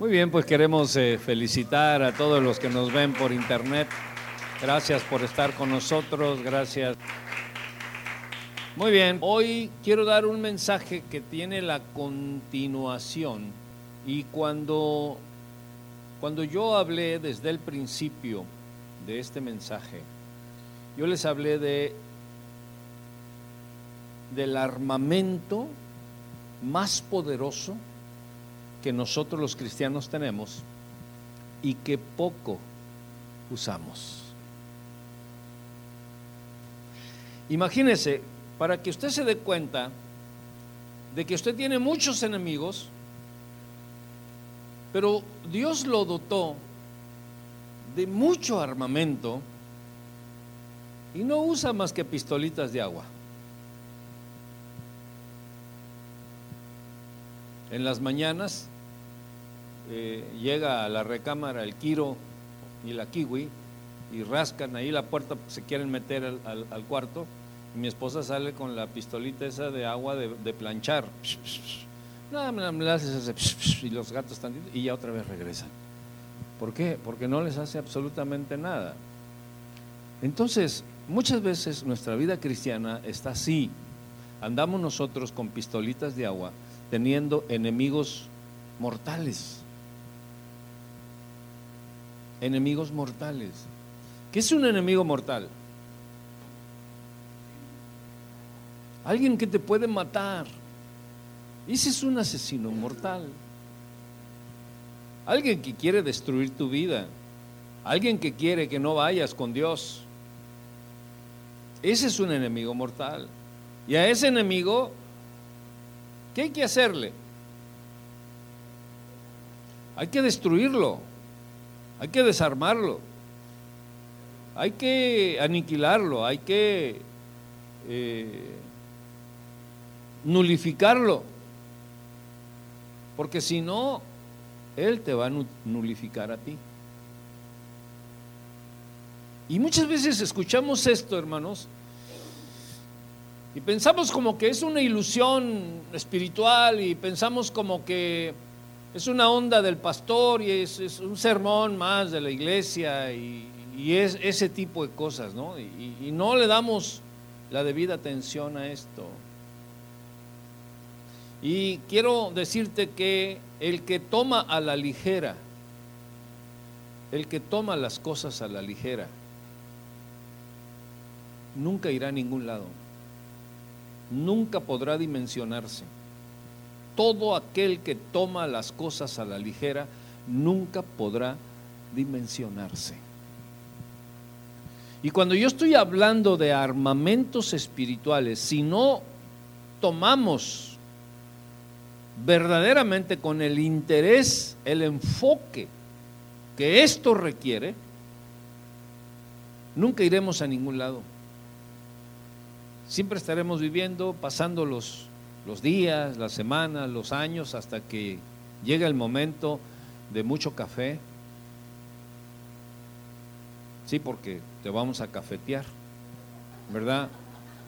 Muy bien, pues queremos eh, felicitar a todos los que nos ven por internet. Gracias por estar con nosotros, gracias. Muy bien, hoy quiero dar un mensaje que tiene la continuación y cuando, cuando yo hablé desde el principio de este mensaje, yo les hablé de del armamento más poderoso que nosotros los cristianos tenemos y que poco usamos. Imagínese, para que usted se dé cuenta de que usted tiene muchos enemigos, pero Dios lo dotó de mucho armamento y no usa más que pistolitas de agua. En las mañanas eh, llega a la recámara el Kiro y la Kiwi y rascan ahí la puerta, se quieren meter al, cuarto. Y mi esposa sale con la pistolita esa de agua de, planchar. y los gatos están y ya otra vez regresan. ¿Por qué? Porque no les hace absolutamente nada. Entonces, muchas veces nuestra vida cristiana está así. Andamos nosotros con pistolitas de agua teniendo enemigos mortales. Enemigos mortales. ¿Qué es un enemigo mortal? Alguien que te puede matar. Ese es un asesino mortal. Alguien que quiere destruir tu vida. Alguien que quiere que no vayas con Dios. Ese es un enemigo mortal. Y a ese enemigo ¿Qué hay que hacerle? Hay que destruirlo, hay que desarmarlo, hay que aniquilarlo, hay que eh, nulificarlo, porque si no, Él te va a nulificar a ti. Y muchas veces escuchamos esto, hermanos, y pensamos como que es una ilusión espiritual y pensamos como que es una onda del pastor y es, un sermón más de la iglesia y, es ese tipo de cosas, ¿no? y no le damos la debida atención a esto. Y quiero decirte que el que toma a la ligera, el que toma las cosas a la ligera, nunca irá a ningún lado nunca podrá dimensionarse. Todo aquel que toma las cosas a la ligera nunca podrá dimensionarse. Y cuando yo estoy hablando de armamentos espirituales, si no tomamos verdaderamente con el interés, el enfoque que esto requiere, nunca iremos a ningún lado. Siempre estaremos viviendo, pasando los, los días, las semanas, los años, hasta que llega el momento de mucho café. Sí, porque te vamos a cafetear, ¿verdad?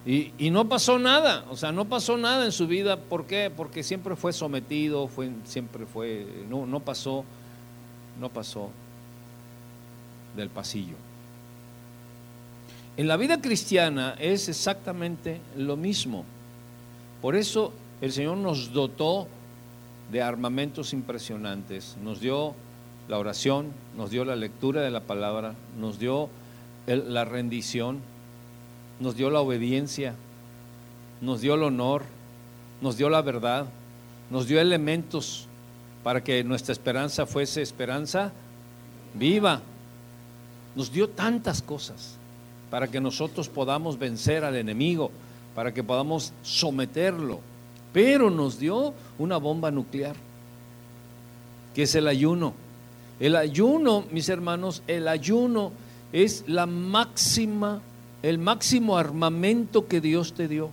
Y, y, no pasó nada, o sea, no pasó nada en su vida. ¿Por qué? Porque siempre fue sometido, fue, siempre fue, no, no pasó, no pasó del pasillo. En la vida cristiana es exactamente lo mismo. Por eso el Señor nos dotó de armamentos impresionantes. Nos dio la oración, nos dio la lectura de la palabra, nos dio la rendición, nos dio la obediencia, nos dio el honor, nos dio la verdad, nos dio elementos para que nuestra esperanza fuese esperanza viva. Nos dio tantas cosas para que nosotros podamos vencer al enemigo, para que podamos someterlo. Pero nos dio una bomba nuclear, que es el ayuno. El ayuno, mis hermanos, el ayuno es la máxima, el máximo armamento que Dios te dio.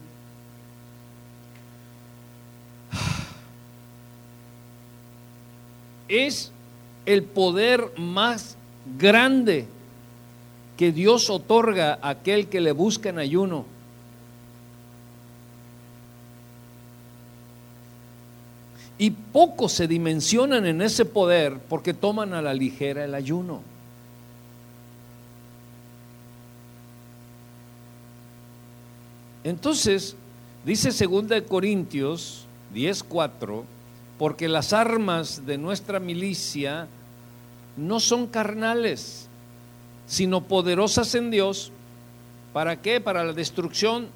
Es el poder más grande que Dios otorga a aquel que le busca en ayuno. Y pocos se dimensionan en ese poder porque toman a la ligera el ayuno. Entonces, dice 2 Corintios 10:4, porque las armas de nuestra milicia no son carnales, sino poderosas en Dios. ¿Para qué? Para la destrucción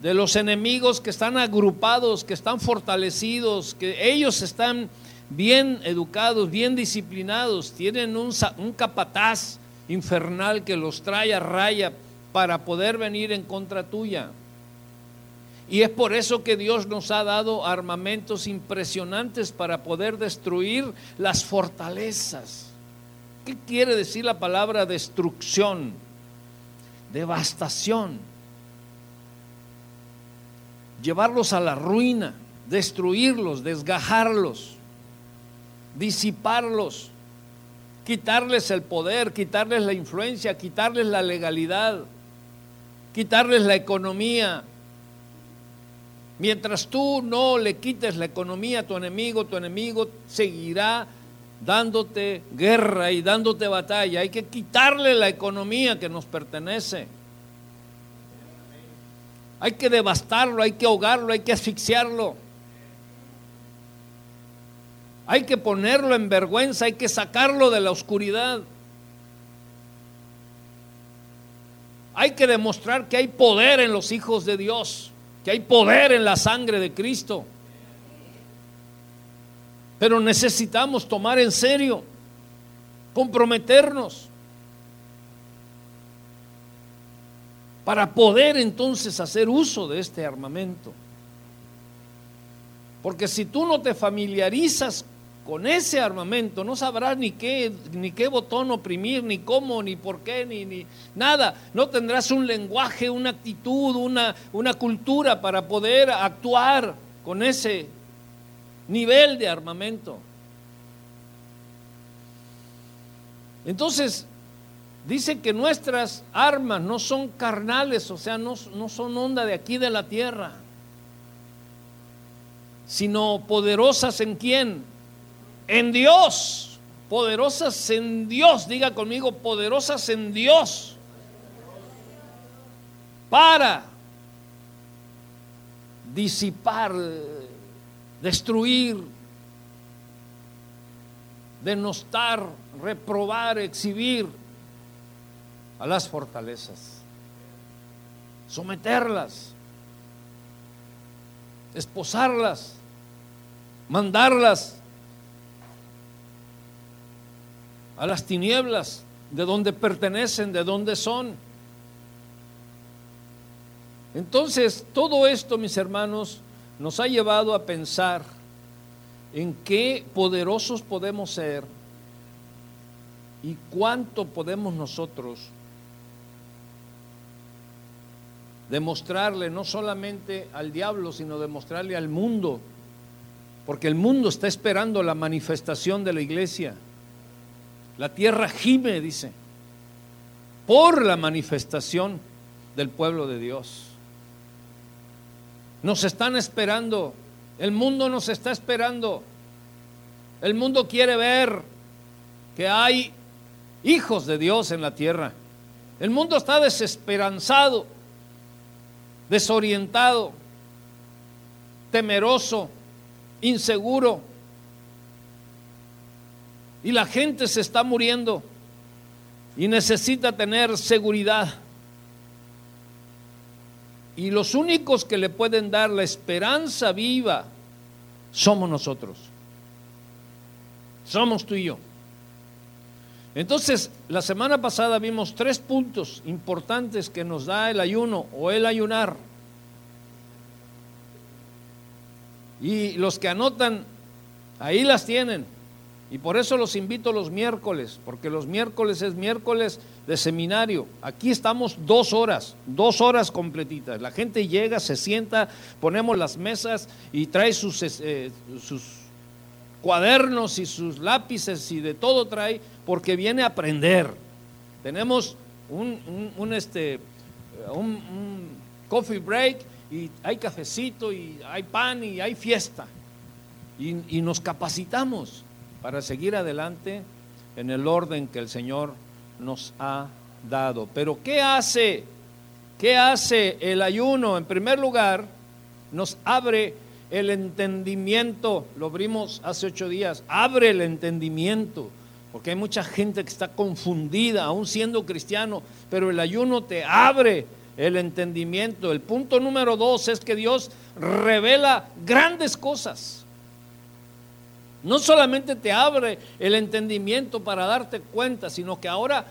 de los enemigos que están agrupados, que están fortalecidos, que ellos están bien educados, bien disciplinados, tienen un, un capataz infernal que los trae a raya para poder venir en contra tuya. Y es por eso que Dios nos ha dado armamentos impresionantes para poder destruir las fortalezas. ¿Qué quiere decir la palabra destrucción? Devastación. Llevarlos a la ruina, destruirlos, desgajarlos, disiparlos, quitarles el poder, quitarles la influencia, quitarles la legalidad, quitarles la economía, Mientras tú no le quites la economía a tu enemigo, tu enemigo seguirá dándote guerra y dándote batalla. Hay que quitarle la economía que nos pertenece. Hay que devastarlo, hay que ahogarlo, hay que asfixiarlo. Hay que ponerlo en vergüenza, hay que sacarlo de la oscuridad. Hay que demostrar que hay poder en los hijos de Dios que hay poder en la sangre de Cristo. Pero necesitamos tomar en serio, comprometernos, para poder entonces hacer uso de este armamento. Porque si tú no te familiarizas con ese armamento no sabrás ni qué, ni qué botón oprimir, ni cómo, ni por qué, ni, ni nada. No tendrás un lenguaje, una actitud, una, una cultura para poder actuar con ese nivel de armamento. Entonces, dice que nuestras armas no son carnales, o sea, no, no son onda de aquí de la tierra, sino poderosas en quién? en Dios, poderosas en Dios, diga conmigo, poderosas en Dios, para disipar, destruir, denostar, reprobar, exhibir a las fortalezas, someterlas, esposarlas, mandarlas a las tinieblas, de donde pertenecen, de donde son. Entonces, todo esto, mis hermanos, nos ha llevado a pensar en qué poderosos podemos ser y cuánto podemos nosotros demostrarle no solamente al diablo, sino demostrarle al mundo, porque el mundo está esperando la manifestación de la iglesia. La tierra gime, dice, por la manifestación del pueblo de Dios. Nos están esperando, el mundo nos está esperando. El mundo quiere ver que hay hijos de Dios en la tierra. El mundo está desesperanzado, desorientado, temeroso, inseguro y la gente se está muriendo y necesita tener seguridad. Y los únicos que le pueden dar la esperanza viva somos nosotros. Somos tú y yo. Entonces, la semana pasada vimos tres puntos importantes que nos da el ayuno o el ayunar. Y los que anotan, ahí las tienen. Y por eso los invito los miércoles, porque los miércoles es miércoles de seminario. Aquí estamos dos horas, dos horas completitas. La gente llega, se sienta, ponemos las mesas y trae sus, eh, sus cuadernos y sus lápices y de todo trae, porque viene a aprender. Tenemos un, un, este, un coffee break y hay cafecito y hay pan y hay fiesta. y, nos capacitamos para seguir adelante en el orden que el Señor nos ha dado. Pero ¿qué hace? ¿Qué hace el ayuno? En primer lugar, nos abre el entendimiento, lo vimos hace ocho días, abre el entendimiento, porque hay mucha gente que está confundida, aún siendo cristiano, pero el ayuno te abre el entendimiento. El punto número dos es que Dios revela grandes cosas. No solamente te abre el entendimiento para darte cuenta, sino que ahora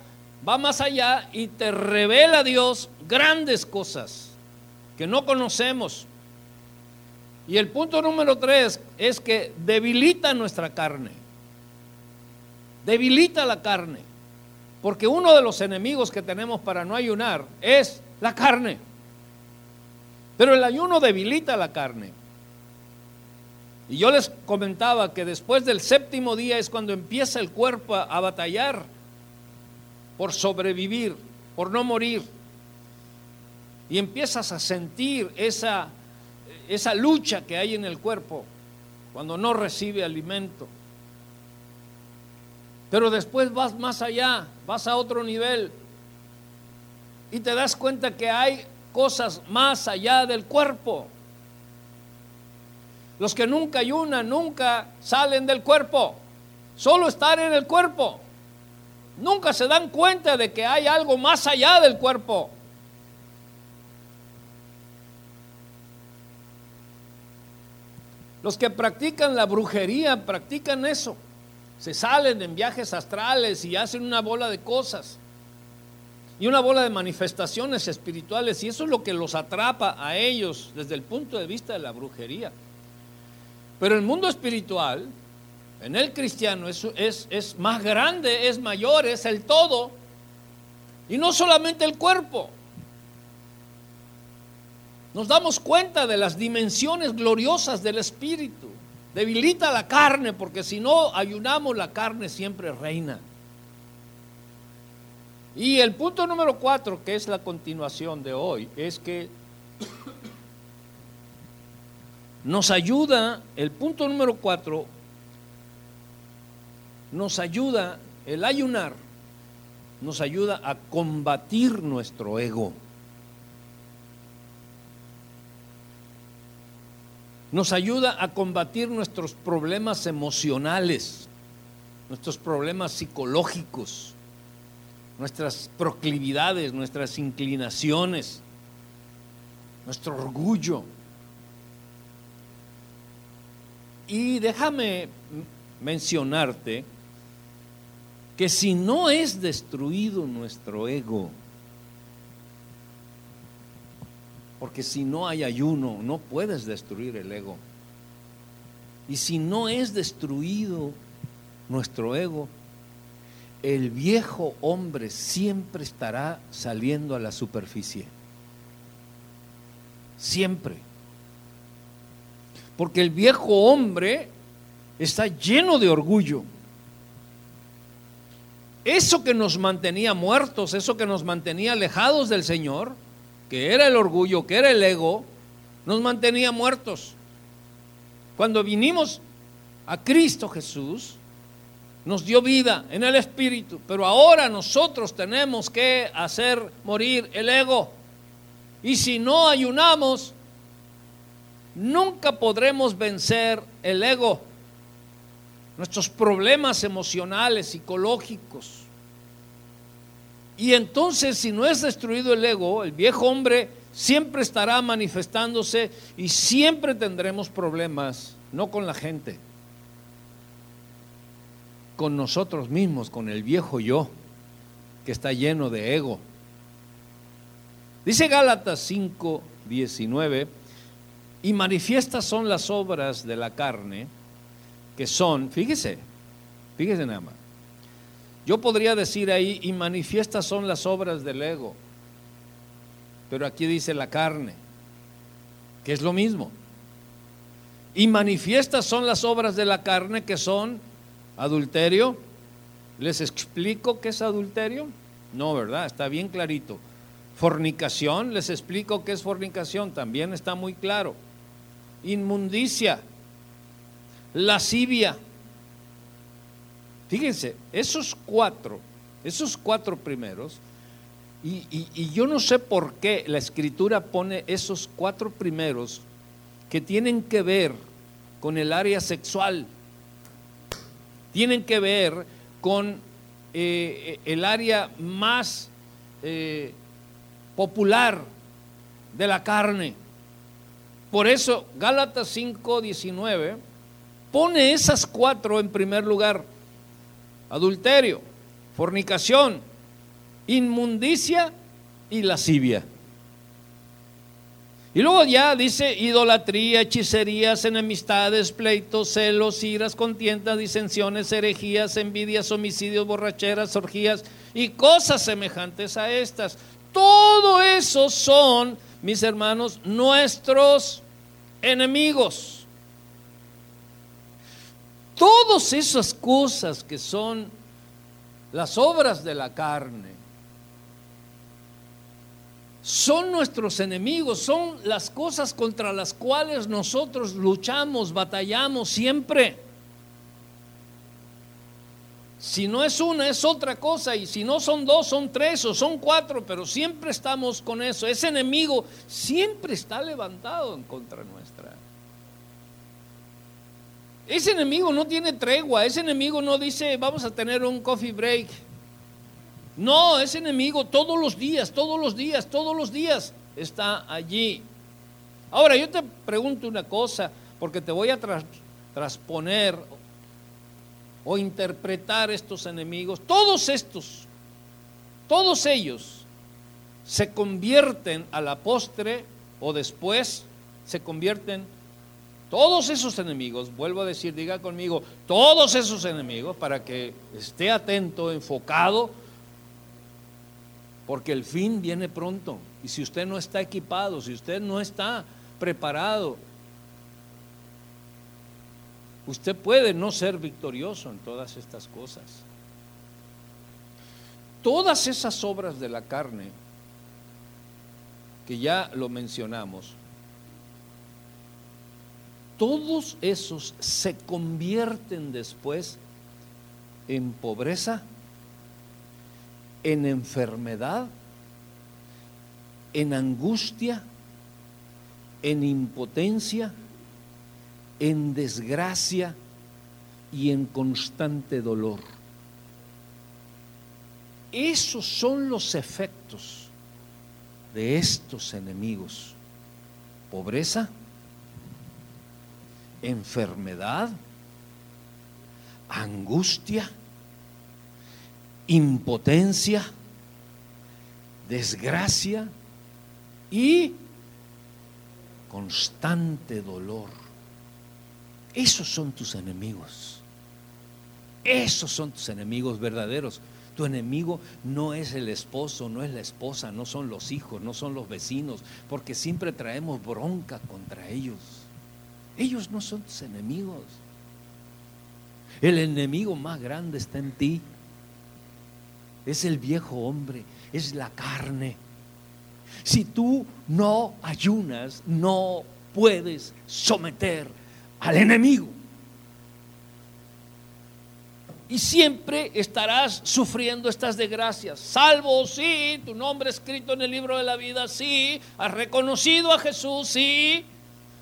va más allá y te revela Dios grandes cosas que no conocemos. Y el punto número tres es que debilita nuestra carne. Debilita la carne. Porque uno de los enemigos que tenemos para no ayunar es la carne. Pero el ayuno debilita la carne. Y yo les comentaba que después del séptimo día es cuando empieza el cuerpo a, batallar por sobrevivir, por no morir. Y empiezas a sentir esa, esa lucha que hay en el cuerpo cuando no recibe alimento. Pero después vas más allá, vas a otro nivel y te das cuenta que hay cosas más allá del cuerpo. Los que nunca ayunan, nunca salen del cuerpo. Solo están en el cuerpo. Nunca se dan cuenta de que hay algo más allá del cuerpo. Los que practican la brujería practican eso. Se salen en viajes astrales y hacen una bola de cosas y una bola de manifestaciones espirituales y eso es lo que los atrapa a ellos desde el punto de vista de la brujería. Pero el mundo espiritual, en el cristiano, es, es, es más grande, es mayor, es el todo y no solamente el cuerpo. Nos damos cuenta de las dimensiones gloriosas del espíritu. Debilita la carne porque si no ayunamos la carne siempre reina. Y el punto número cuatro, que es la continuación de hoy, es que nos ayuda, el punto número cuatro, nos ayuda, el ayunar, nos ayuda a combatir nuestro ego. Nos ayuda a combatir nuestros problemas emocionales, nuestros problemas psicológicos nuestras proclividades, nuestras inclinaciones, nuestro orgullo. Y déjame mencionarte que si no es destruido nuestro ego, porque si no hay ayuno, no puedes destruir el ego. Y si no es destruido nuestro ego, el viejo hombre siempre estará saliendo a la superficie. Siempre. Porque el viejo hombre está lleno de orgullo. Eso que nos mantenía muertos, eso que nos mantenía alejados del Señor, que era el orgullo, que era el ego, nos mantenía muertos. Cuando vinimos a Cristo Jesús, nos dio vida en el Espíritu, pero ahora nosotros tenemos que hacer morir el ego. Y si no ayunamos, nunca podremos vencer el ego, nuestros problemas emocionales, psicológicos. Y entonces si no es destruido el ego, el viejo hombre siempre estará manifestándose y siempre tendremos problemas, no con la gente con nosotros mismos, con el viejo yo, que está lleno de ego. Dice Gálatas 5, 19, y manifiestas son las obras de la carne, que son, fíjese, fíjese nada más. Yo podría decir ahí, y manifiestas son las obras del ego, pero aquí dice la carne, que es lo mismo. Y manifiestas son las obras de la carne, que son Adulterio. ¿Les explico qué es adulterio? No, ¿verdad? Está bien clarito. Fornicación, les explico qué es fornicación, también está muy claro. Inmundicia, lascivia. Fíjense, esos cuatro, esos cuatro primeros, y, y, yo no sé por qué la escritura pone esos cuatro primeros que tienen que ver con el área sexual, tienen que ver con eh, el área más eh, popular de la carne. Por eso Gálatas 5, 19 pone esas cuatro en primer lugar. Adulterio, fornicación, inmundicia y lascivia. Y luego ya dice idolatría, hechicerías, enemistades, pleitos, celos, iras, contiendas, disensiones, herejías, envidias, homicidios, borracheras, orgías y cosas semejantes a estas. Todo eso son, mis hermanos, nuestros enemigos. Todas esas cosas que son las obras de la carne, son nuestros enemigos, son las cosas contra las cuales nosotros luchamos, batallamos siempre. Si no es una, es otra cosa, y si no son dos, son tres o son cuatro, pero siempre estamos con eso. Ese enemigo siempre está levantado en contra nuestra. Ese enemigo no tiene tregua, ese enemigo no dice vamos a tener un coffee break. No, ese enemigo todos los días, todos los días, todos los días está allí. Ahora, yo te pregunto una cosa, porque te voy a transponer o interpretar estos enemigos. Todos estos, todos ellos se convierten a la postre o después se convierten todos esos enemigos, vuelvo a decir, diga conmigo, todos esos enemigos, para que esté atento, enfocado porque el fin viene pronto. Y si usted no está equipado, si usted no está preparado, usted puede no ser victorioso en todas estas cosas. Todas esas obras de la carne, que ya lo mencionamos, todos esos se convierten después en pobreza, en enfermedad, en angustia, en impotencia, en desgracia y en constante dolor. Esos son los efectos de estos enemigos. Pobreza, enfermedad, angustia, impotencia, desgracia y constante dolor. Esos son tus enemigos. Esos son tus enemigos verdaderos. Tu enemigo no es el esposo, no es la esposa, no son los hijos, no son los vecinos, porque siempre traemos bronca contra ellos. Ellos no son tus enemigos. El enemigo más grande está en ti es el viejo hombre, es la carne. Si tú no ayunas, no puedes someter al enemigo. Y siempre estarás sufriendo estas desgracias. Salvo, sí, tu nombre escrito en el libro de la vida, sí. Has reconocido a Jesús, sí.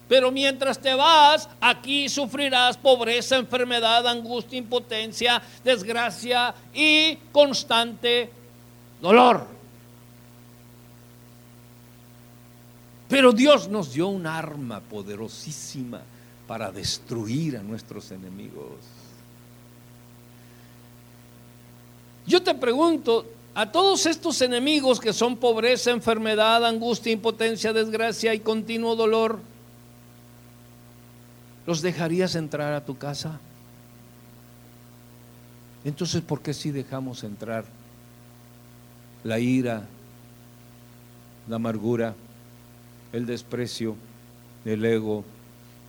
Pero mientras te vas, aquí sufrirás pobreza, enfermedad, angustia, impotencia, desgracia y constante dolor. Pero Dios nos dio un arma poderosísima para destruir a nuestros enemigos. Yo te pregunto, a todos estos enemigos que son pobreza, enfermedad, angustia, impotencia, desgracia y continuo dolor, ¿Los dejarías entrar a tu casa? Entonces, ¿por qué si dejamos entrar la ira, la amargura, el desprecio, el ego,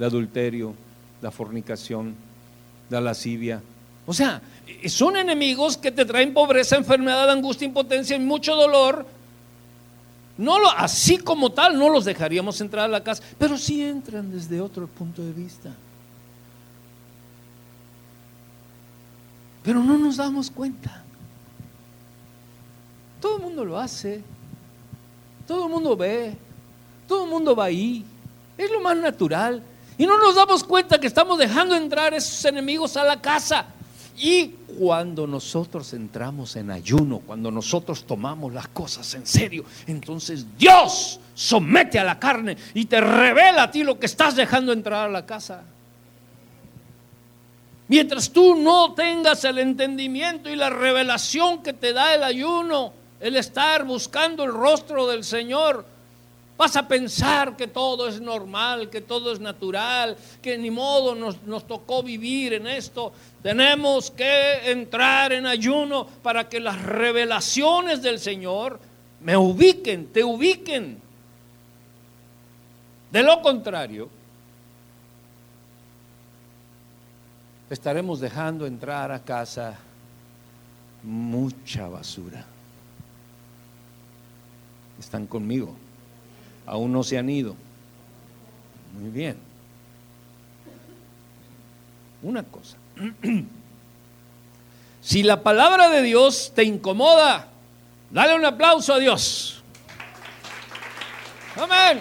el adulterio, la fornicación, la lascivia? O sea, son enemigos que te traen pobreza, enfermedad, angustia, impotencia y mucho dolor no lo, así como tal, no los dejaríamos entrar a la casa, pero sí entran desde otro punto de vista. Pero no nos damos cuenta. Todo el mundo lo hace. Todo el mundo ve. Todo el mundo va ahí. Es lo más natural. Y no nos damos cuenta que estamos dejando entrar esos enemigos a la casa. Y cuando nosotros entramos en ayuno, cuando nosotros tomamos las cosas en serio, entonces Dios somete a la carne y te revela a ti lo que estás dejando entrar a la casa. Mientras tú no tengas el entendimiento y la revelación que te da el ayuno, el estar buscando el rostro del Señor, Vas a pensar que todo es normal, que todo es natural, que ni modo nos, nos, tocó vivir en esto. Tenemos que entrar en ayuno para que las revelaciones del Señor me ubiquen, te ubiquen. De lo contrario, estaremos dejando entrar a casa mucha basura. ¿Están conmigo? Aún no se han ido. Muy bien. Una cosa. Si la palabra de Dios te incomoda, dale un aplauso a Dios. Amén.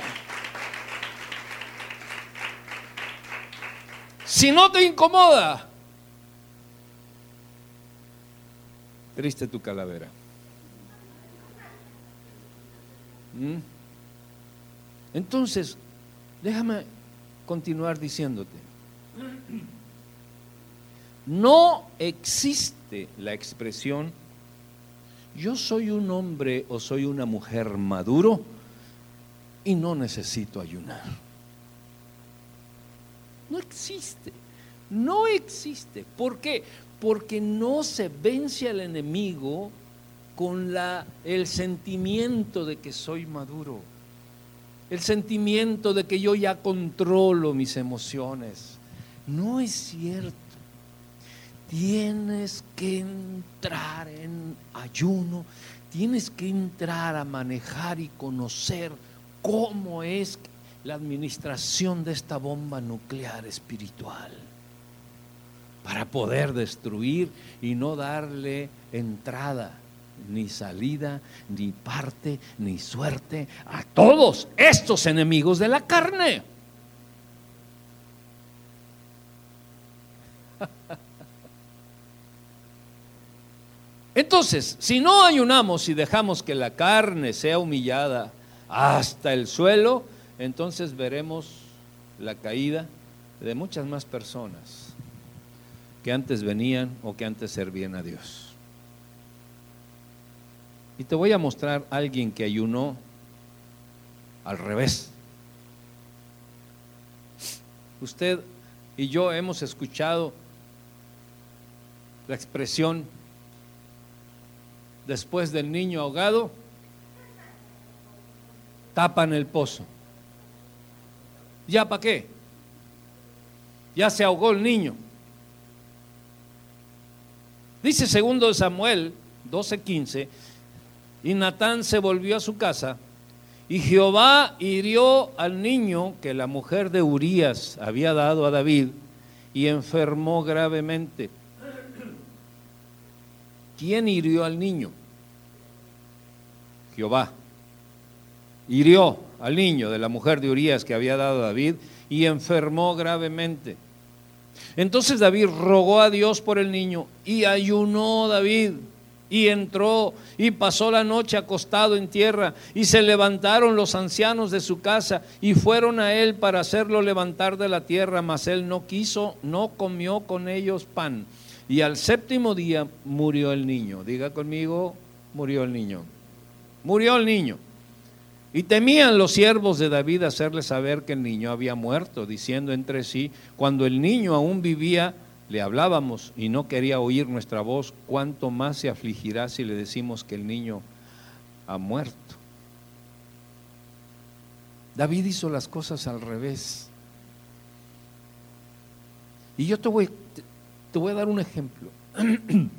Si no te incomoda, triste tu calavera. ¿Mm? Entonces, déjame continuar diciéndote. No existe la expresión yo soy un hombre o soy una mujer maduro y no necesito ayunar. No existe. No existe. ¿Por qué? Porque no se vence al enemigo con el sentimiento de que soy maduro el sentimiento de que yo ya controlo mis emociones. No es cierto. Tienes que entrar en ayuno, tienes que entrar a manejar y conocer cómo es la administración de esta bomba nuclear espiritual para poder destruir y no darle entrada ni salida, ni parte, ni suerte a todos estos enemigos de la carne. Entonces, si no ayunamos y dejamos que la carne sea humillada hasta el suelo, entonces veremos la caída de muchas más personas que antes venían o que antes servían a Dios. Y te voy a mostrar a alguien que ayunó al revés. Usted y yo hemos escuchado la expresión después del niño ahogado, tapan el pozo. ¿Ya para qué? Ya se ahogó el niño. Dice segundo Samuel 12:15 y Natán se volvió a su casa y Jehová hirió al niño que la mujer de Urías había dado a David y enfermó gravemente. ¿Quién hirió al niño? Jehová. Hirió al niño de la mujer de Urías que había dado a David y enfermó gravemente. Entonces David rogó a Dios por el niño y ayunó David y entró y pasó la noche acostado en tierra y se levantaron los ancianos de su casa y fueron a él para hacerlo levantar de la tierra, mas él no quiso, no comió con ellos pan. Y al séptimo día murió el niño. Diga conmigo, murió el niño. Murió el niño. Y temían los siervos de David hacerle saber que el niño había muerto, diciendo entre sí, cuando el niño aún vivía, le hablábamos y no quería oír nuestra voz, cuánto más se afligirá si le decimos que el niño ha muerto. David hizo las cosas al revés. Y yo te voy, te voy a dar un ejemplo.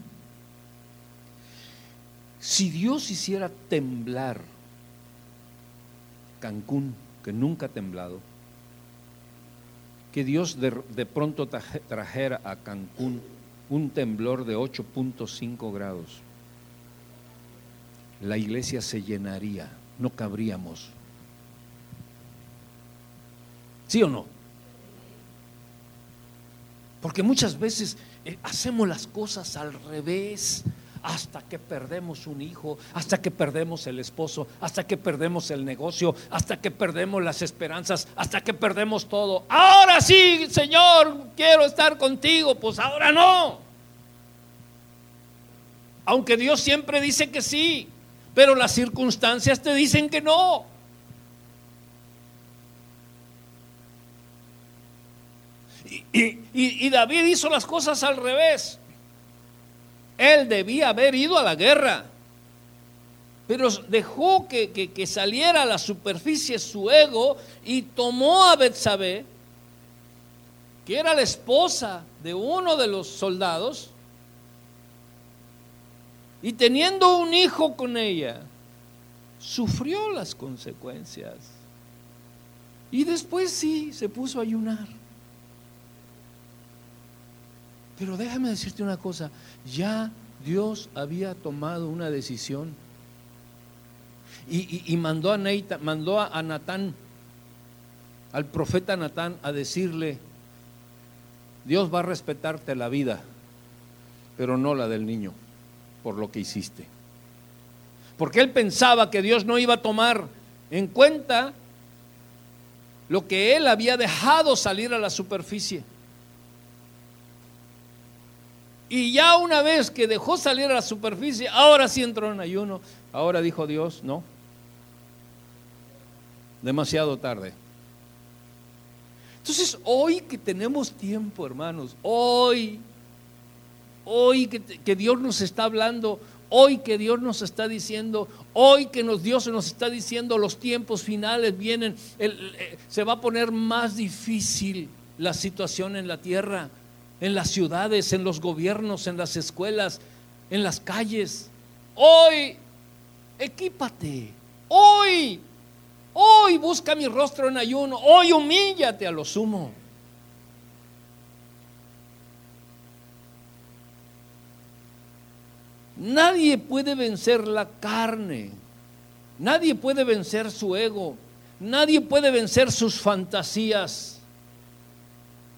si Dios hiciera temblar Cancún, que nunca ha temblado, que Dios de, pronto trajera a Cancún un temblor de 8.5 grados, la iglesia se llenaría, no cabríamos. ¿Sí o no? Porque muchas veces eh, hacemos las cosas al revés hasta que perdemos un hijo, hasta que perdemos el esposo, hasta que perdemos el negocio, hasta que perdemos las esperanzas, hasta que perdemos todo. Ahora sí, Señor, quiero estar contigo, pues ahora no. Aunque Dios siempre dice que sí, pero las circunstancias te dicen que no. Y, David hizo las cosas al revés. Él debía haber ido a la guerra, pero dejó que, saliera a la superficie su ego y tomó a Betsabé, que era la esposa de uno de los soldados, y teniendo un hijo con ella, sufrió las consecuencias. Y después sí, se puso a ayunar. Pero déjame decirte una cosa, ya Dios había tomado una decisión y, mandó, a mandó a Natán, al profeta Natán, a decirle, Dios va a respetarte la vida, pero no la del niño, por lo que hiciste. Porque él pensaba que Dios no iba a tomar en cuenta lo que él había dejado salir a la superficie. Y ya una vez que dejó salir a la superficie, ahora sí entró en ayuno. Ahora dijo Dios, no. Demasiado tarde. Entonces, hoy que tenemos tiempo, hermanos, hoy, hoy que, Dios nos está hablando, hoy que Dios nos está diciendo, hoy que nos, Dios nos está diciendo los tiempos finales vienen, eh, se va a poner más difícil la situación en la tierra en las ciudades, en los gobiernos, en las escuelas, en las calles. Hoy, equípate. Hoy, hoy busca mi rostro en ayuno. Hoy humíllate a lo sumo. Nadie puede vencer la carne. Nadie puede vencer su ego. Nadie puede vencer sus fantasías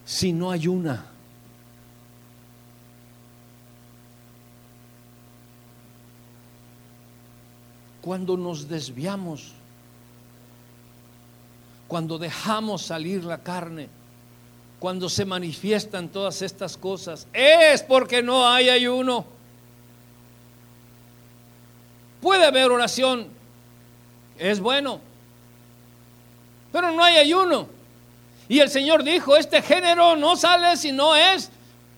si no ayuna. Cuando nos desviamos, cuando dejamos salir la carne, cuando se manifiestan todas estas cosas, es porque no hay ayuno. Puede haber oración, es bueno, pero no hay ayuno. Y el Señor dijo, este género no sale si no es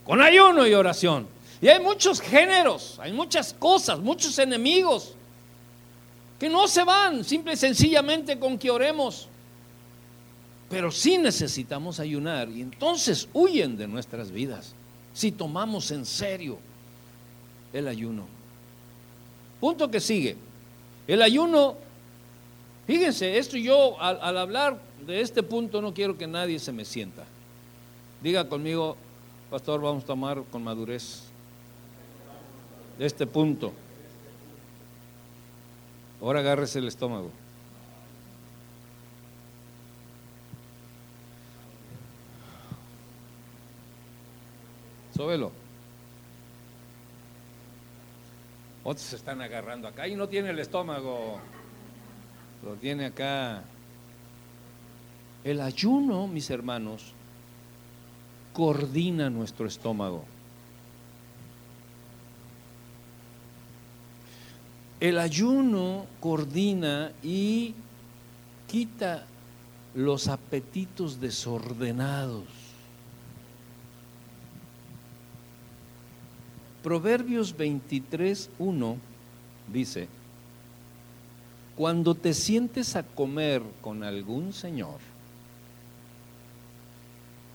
con ayuno y oración. Y hay muchos géneros, hay muchas cosas, muchos enemigos que no se van simple y sencillamente con que oremos. Pero sí necesitamos ayunar y entonces huyen de nuestras vidas si tomamos en serio el ayuno. Punto que sigue. El ayuno, fíjense, esto yo al, al hablar de este punto no quiero que nadie se me sienta. Diga conmigo, pastor, vamos a tomar con madurez de este punto. Ahora agárrese el estómago. Sóbelo. Otros se están agarrando acá y no tiene el estómago. Lo tiene acá. El ayuno, mis hermanos, coordina nuestro estómago. El ayuno coordina y quita los apetitos desordenados. Proverbios 23, 1 dice, cuando te sientes a comer con algún señor,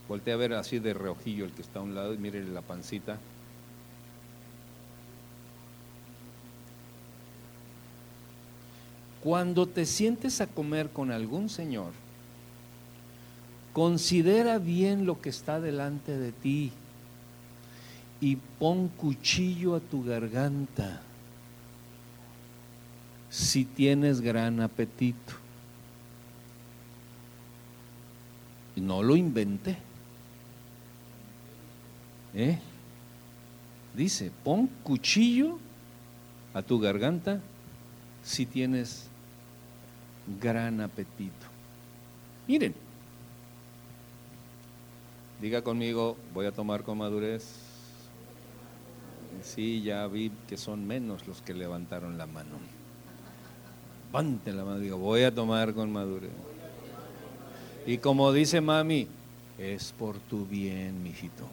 voltea a ver así de reojillo el que está a un lado y mire la pancita, Cuando te sientes a comer con algún Señor, considera bien lo que está delante de ti y pon cuchillo a tu garganta si tienes gran apetito. No lo inventé. ¿Eh? Dice, pon cuchillo a tu garganta si tienes gran apetito. Miren, diga conmigo, voy a tomar con madurez. Sí, ya vi que son menos los que levantaron la mano. Levante la mano, digo, voy a tomar con madurez. Y como dice mami, es por tu bien, mijito.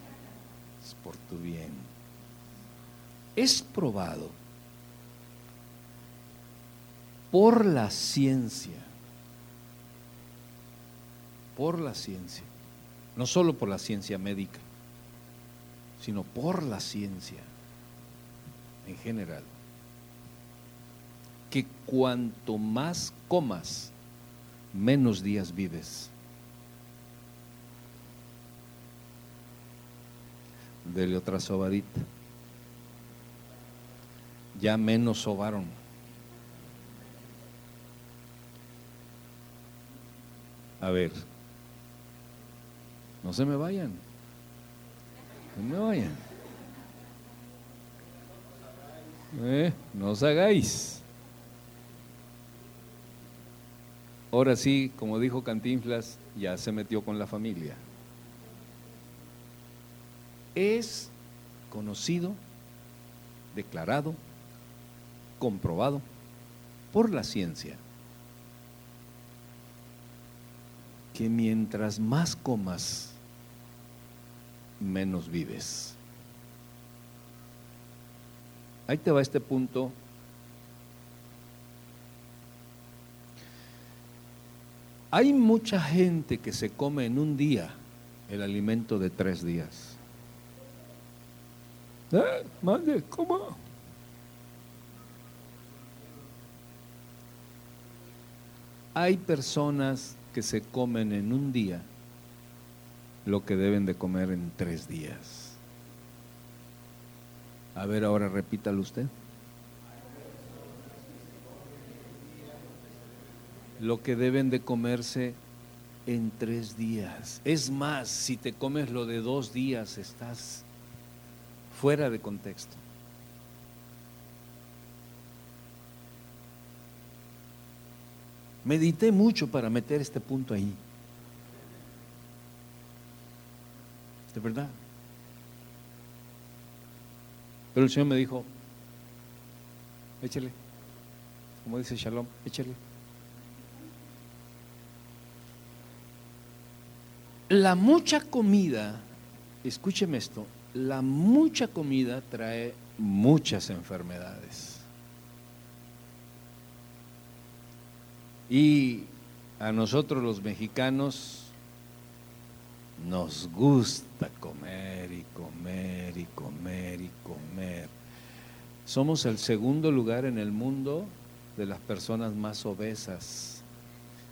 Es por tu bien. Es probado por la ciencia. Por la ciencia. No solo por la ciencia médica, sino por la ciencia en general. Que cuanto más comas, menos días vives. Dele otra sobadita. Ya menos sobaron. A ver, no se me vayan. No me vayan. Eh, no os hagáis. Ahora sí, como dijo Cantinflas, ya se metió con la familia es conocido, declarado, comprobado por la ciencia que mientras más comas, menos vives. Ahí te va este punto. Hay mucha gente que se come en un día el alimento de tres días. ¿Eh? Mande, ¿cómo? Hay personas que se comen en un día lo que deben de comer en tres días. A ver, ahora repítalo usted. Lo que deben de comerse en tres días. Es más, si te comes lo de dos días, estás fuera de contexto. Medité mucho para meter este punto ahí. De verdad. Pero el Señor me dijo, échale, como dice Shalom, échale. La mucha comida, escúcheme esto, la mucha comida trae muchas enfermedades. Y a nosotros los mexicanos nos gusta comer y comer y comer y comer. Somos el segundo lugar en el mundo de las personas más obesas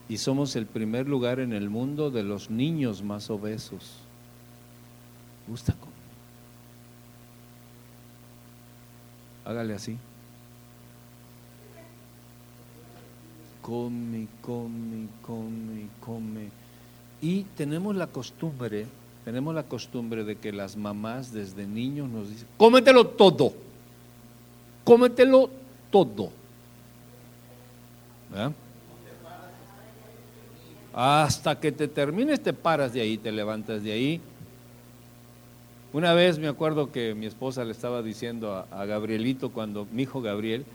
y somos el primer lugar en el mundo de los niños más obesos. Gusta comer. Hágale así. Come, come, come, come. Y tenemos la costumbre, tenemos la costumbre de que las mamás desde niños nos dicen, cómetelo todo, cómetelo todo. Hasta que te termines, te paras de ahí, te levantas de ahí una vez me acuerdo que mi esposa le estaba diciendo a, Gabrielito, cuando mi hijo Gabriel,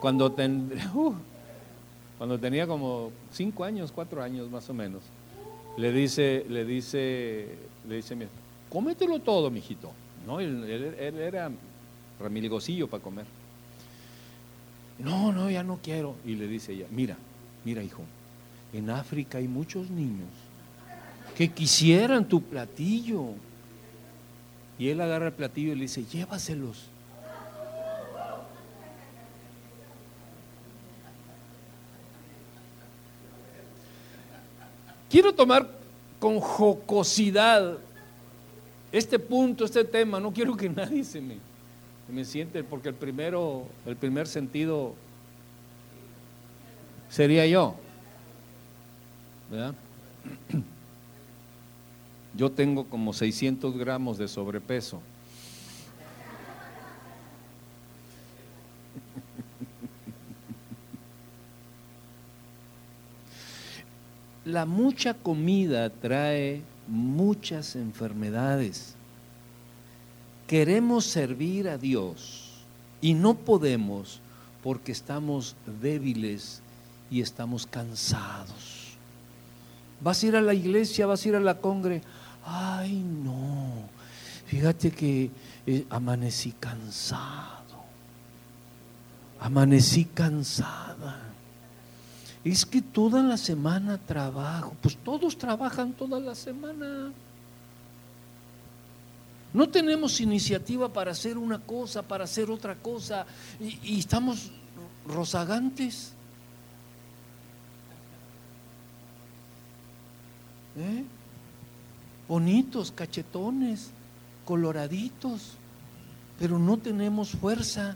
cuando, uh, cuando tenía como cinco años, cuatro años más o menos, le dice, le dice, le dice, cómetelo todo, mijito. No, él, era ramilgosillo para comer. No, no, ya no quiero. Y le dice ella, mira, mira hijo, en África hay muchos niños que quisieran tu platillo y él agarra el platillo y le dice, llévaselos. Quiero tomar con jocosidad este punto, este tema, no quiero que nadie se me, me siente, porque el primero, el primer sentido sería yo. ¿verdad? Yo tengo como 600 gramos de sobrepeso. La mucha comida trae muchas enfermedades. Queremos servir a Dios y no podemos porque estamos débiles y estamos cansados. Vas a ir a la iglesia, vas a ir a la congre. Ay, no. Fíjate que eh, amanecí cansado. Amanecí cansada. Es que toda la semana trabajo. Pues todos trabajan toda la semana. No tenemos iniciativa para hacer una cosa, para hacer otra cosa. Y, estamos rozagantes. ¿Eh? Bonitos, cachetones, coloraditos. Pero no tenemos fuerza,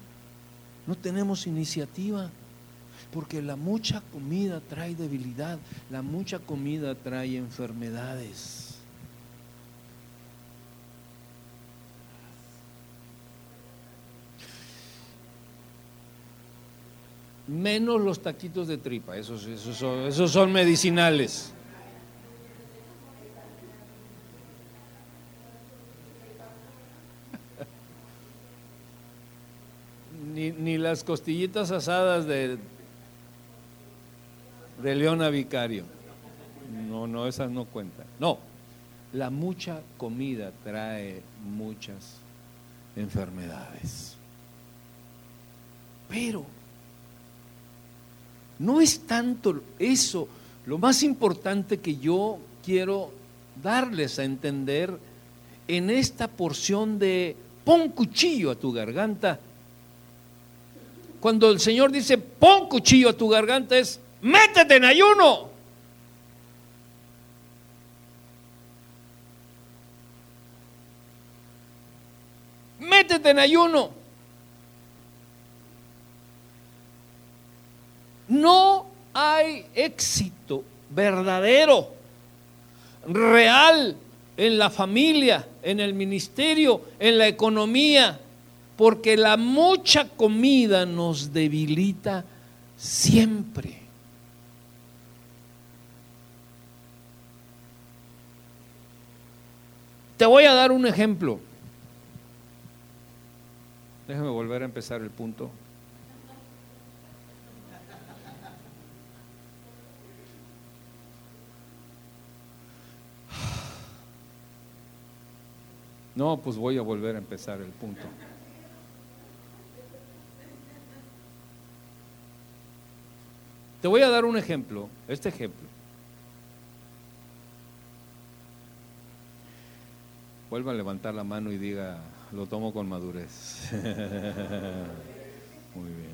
no tenemos iniciativa. Porque la mucha comida trae debilidad, la mucha comida trae enfermedades. Menos los taquitos de tripa, esos, son, esos son medicinales. Ni, ni, las costillitas asadas de de Leona Vicario. No, no, esas no cuentan. No, la mucha comida trae muchas enfermedades. Pero no es tanto eso, lo más importante que yo quiero darles a entender en esta porción de pon cuchillo a tu garganta. Cuando el Señor dice pon cuchillo a tu garganta es métete en ayuno. Métete en ayuno. No hay éxito verdadero, real en la familia, en el ministerio, en la economía, porque la mucha comida nos debilita siempre. Te voy a dar un ejemplo. Déjame volver a empezar el punto. No, pues voy a volver a empezar el punto. Te voy a dar un ejemplo, este ejemplo. Vuelva a levantar la mano y diga, lo tomo con madurez. Muy bien.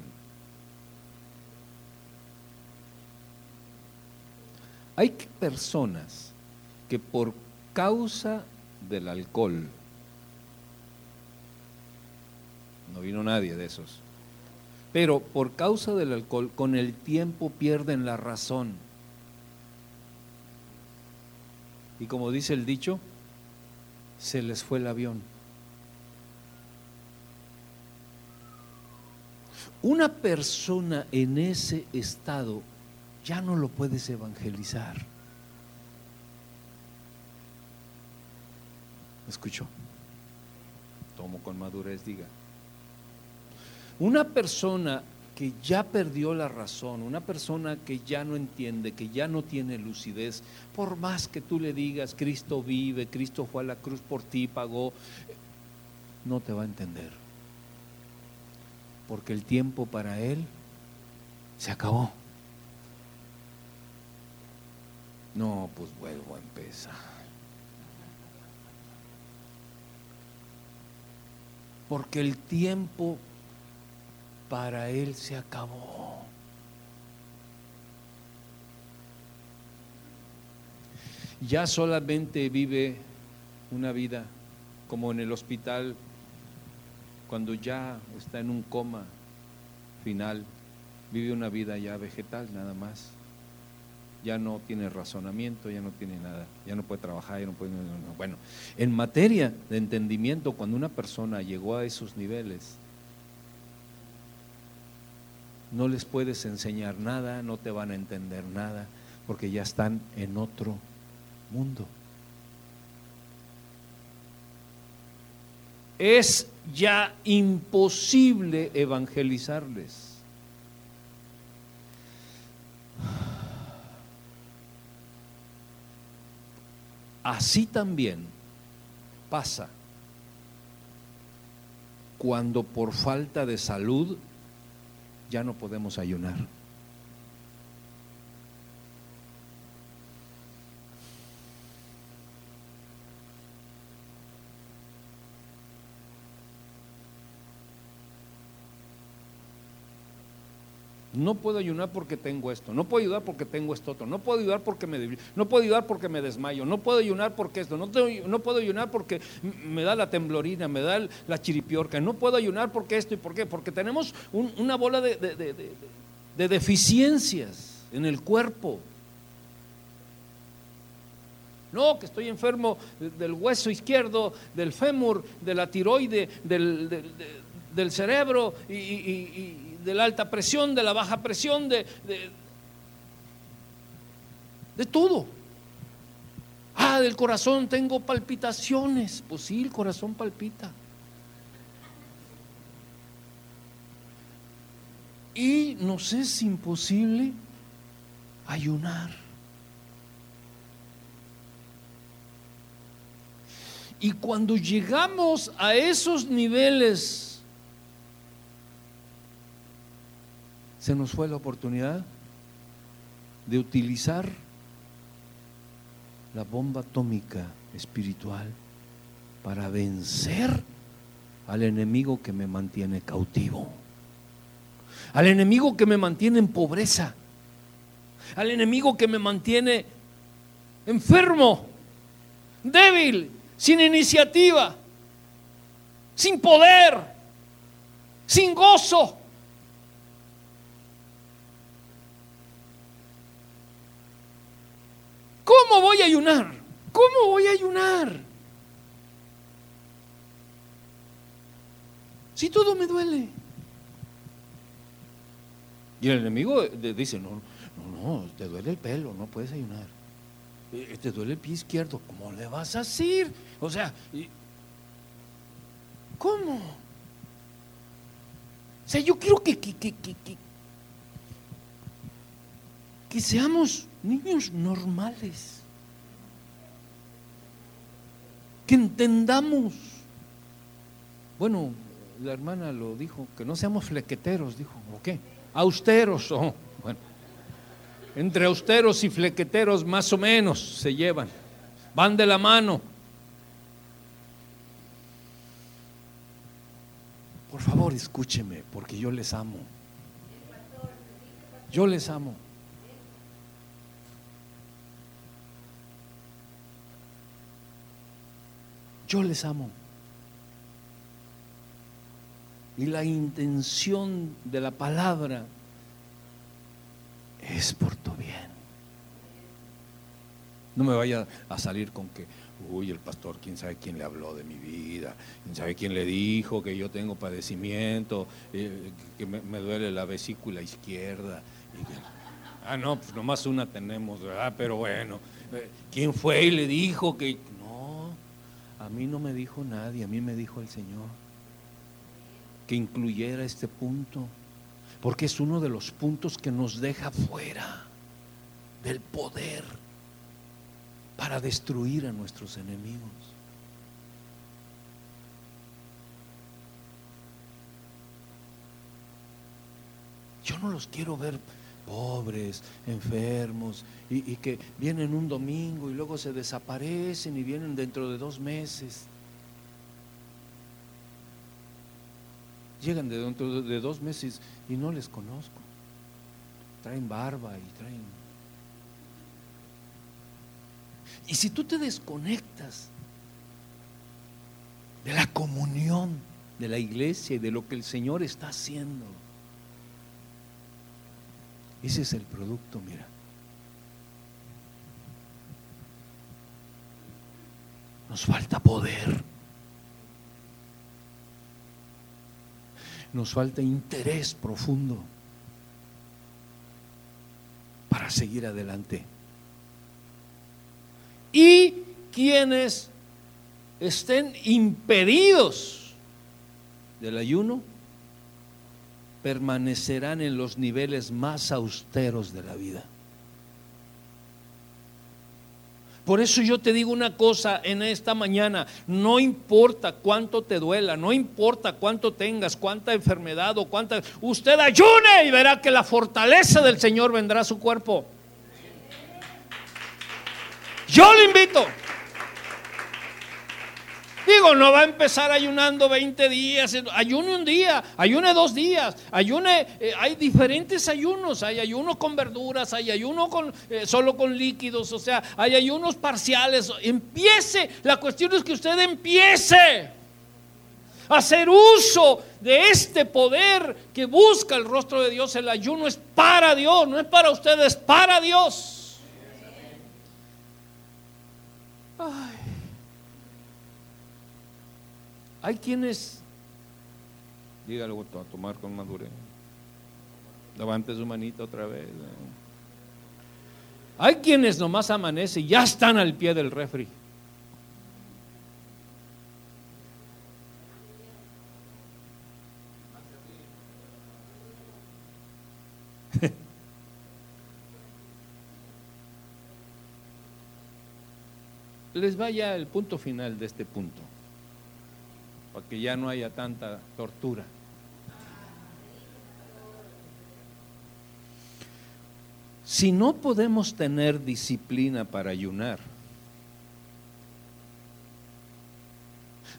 Hay personas que por causa del alcohol, no vino nadie de esos, pero por causa del alcohol con el tiempo pierden la razón. Y como dice el dicho, se les fue el avión. Una persona en ese estado ya no lo puedes evangelizar. ¿Escuchó? Tomo con madurez, diga. Una persona que ya perdió la razón, una persona que ya no entiende, que ya no tiene lucidez, por más que tú le digas, Cristo vive, Cristo fue a la cruz por ti, pagó, no te va a entender. Porque el tiempo para él se acabó. No, pues vuelvo a empezar. Porque el tiempo para él se acabó. Ya solamente vive una vida como en el hospital, cuando ya está en un coma final, vive una vida ya vegetal nada más. Ya no tiene razonamiento, ya no tiene nada, ya no puede trabajar, ya no puede... Bueno, en materia de entendimiento, cuando una persona llegó a esos niveles, no les puedes enseñar nada, no te van a entender nada, porque ya están en otro mundo. Es ya imposible evangelizarles. Así también pasa cuando por falta de salud ya no podemos ayunar. No puedo ayunar porque tengo esto, no puedo ayudar porque tengo esto otro, no puedo ayudar porque me no puedo ayudar porque me desmayo, no puedo ayunar porque esto, no, no puedo ayunar porque me da la temblorina, me da la chiripiorca, no puedo ayunar porque esto y por qué, porque tenemos una bola de, de deficiencias en el cuerpo. No, que estoy enfermo del hueso izquierdo, del fémur, de la tiroide, del, cerebro y de la alta presión, de la baja presión, de, de, todo. Ah, del corazón tengo palpitaciones. Pues sí, el corazón palpita. Y nos es imposible ayunar. Y cuando llegamos a esos niveles se nos fue la oportunidad de utilizar la bomba atómica espiritual para vencer al enemigo que me mantiene cautivo, al enemigo que me mantiene en pobreza, al enemigo que me mantiene enfermo, débil, sin iniciativa, sin poder, sin gozo. ¿Cómo voy a ayunar? ¿Cómo voy a ayunar? Si todo me duele. Y el enemigo dice, no, no, no, te duele el pelo, no puedes ayunar. Eh, te duele el pie izquierdo, ¿cómo le vas a decir? O sea, ¿cómo? O sea, yo quiero que, que, que, que, que seamos niños normales. Que entendamos. Bueno, la hermana lo dijo, que no seamos flequeteros, dijo, ¿o qué? Austeros, oh, bueno. Entre austeros y flequeteros más o menos se llevan, van de la mano. Por favor, escúcheme, porque yo les amo. Yo les amo. Yo les amo. Y la intención de la palabra es por tu bien. No me vaya a salir con que, uy, el pastor, quién sabe quién le habló de mi vida, quién sabe quién le dijo que yo tengo padecimiento, eh, que me, duele la vesícula izquierda. ah, no, pues nomás una tenemos, ¿verdad? Pero bueno, eh, ¿quién fue y le dijo que a mí no me dijo nadie, a mí me dijo el Señor que incluyera este punto, porque es uno de los puntos que nos deja fuera del poder para destruir a nuestros enemigos. Yo no los quiero ver pobres, enfermos, y, que vienen un domingo y luego se desaparecen y vienen dentro de dos meses. Llegan de dentro de dos meses y no les conozco. Traen barba y traen... Y si tú te desconectas de la comunión de la iglesia y de lo que el Señor está haciendo. Ese es el producto, mira. Nos falta poder. Nos falta interés profundo para seguir adelante. Y quienes estén impedidos del ayuno, permanecerán en los niveles más austeros de la vida. Por eso yo te digo una cosa en esta mañana, no importa cuánto te duela, no importa cuánto tengas, cuánta enfermedad o cuánta... Usted ayune y verá que la fortaleza del Señor vendrá a su cuerpo. Yo le invito. Digo, no va a empezar ayunando 20 días, ayune un día, ayune dos días, ayune, eh, hay diferentes ayunos, hay ayuno con verduras, hay ayuno con, eh, solo con líquidos, o sea, hay ayunos parciales. Empiece, la cuestión es que usted empiece a hacer uso de este poder que busca el rostro de Dios. El ayuno es para Dios, no es para ustedes, es para Dios. Ay. Hay quienes, dígalo a tomar con madurez. Levante su manita otra vez. Hay quienes nomás amanece y ya están al pie del refri. Les vaya el punto final de este punto que ya no haya tanta tortura. Si no podemos tener disciplina para ayunar,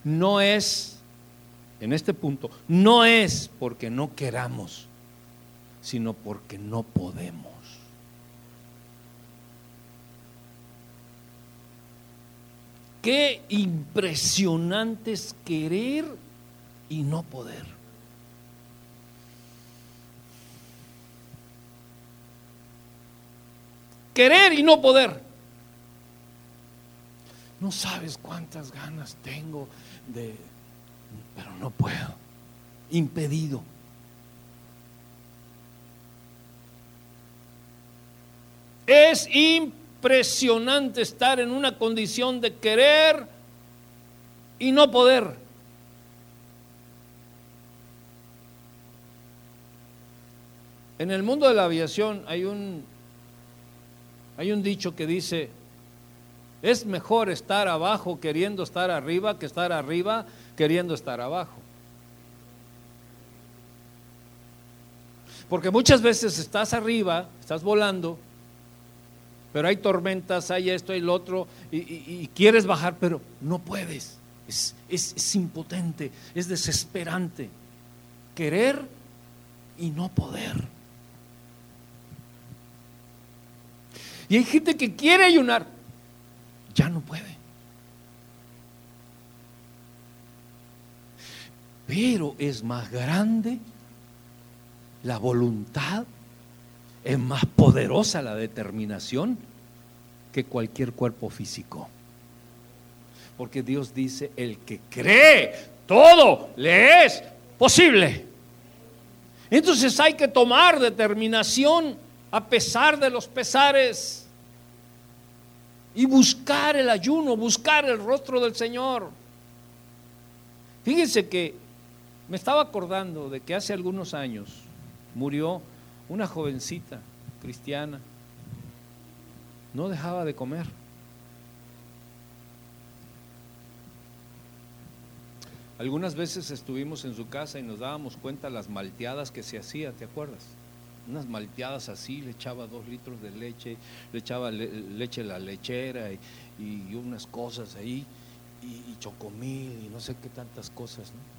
no es, en este punto, no es porque no queramos, sino porque no podemos. Qué impresionante es querer y no poder. Querer y no poder. No sabes cuántas ganas tengo de, pero no puedo. Impedido. Es impedido impresionante estar en una condición de querer y no poder. En el mundo de la aviación hay un, hay un dicho que dice, es mejor estar abajo queriendo estar arriba que estar arriba queriendo estar abajo. Porque muchas veces estás arriba, estás volando, pero hay tormentas, hay esto, y lo otro, y, quieres bajar, pero no puedes. Es, es, impotente, es desesperante. Querer y no poder. Y hay gente que quiere ayunar, ya no puede. Pero es más grande la voluntad es más poderosa la determinación que cualquier cuerpo físico. Porque Dios dice, el que cree, todo le es posible. Entonces hay que tomar determinación a pesar de los pesares y buscar el ayuno, buscar el rostro del Señor. Fíjense que me estaba acordando de que hace algunos años murió una jovencita cristiana, no dejaba de comer. Algunas veces estuvimos en su casa y nos dábamos cuenta las malteadas que se hacía, ¿te acuerdas? Unas malteadas así, le echaba dos litros de leche, le echaba leche la lechera y, unas cosas ahí, y, y chocomil y no sé qué tantas cosas, ¿no?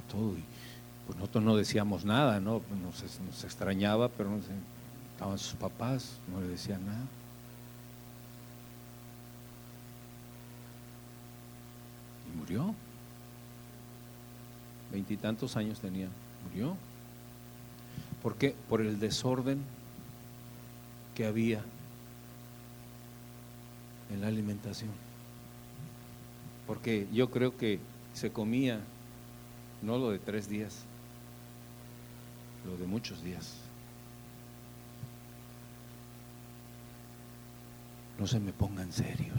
todo. Y pues nosotros no decíamos nada, ¿no? Nos, extrañaba, pero estaban sus papás, no le decían nada. Y murió. Veintitantos años tenía, murió. ¿Por qué? Por el desorden que había en la alimentación. Porque yo creo que se comía no lo de tres días, lo de muchos días. No se me pongan serios.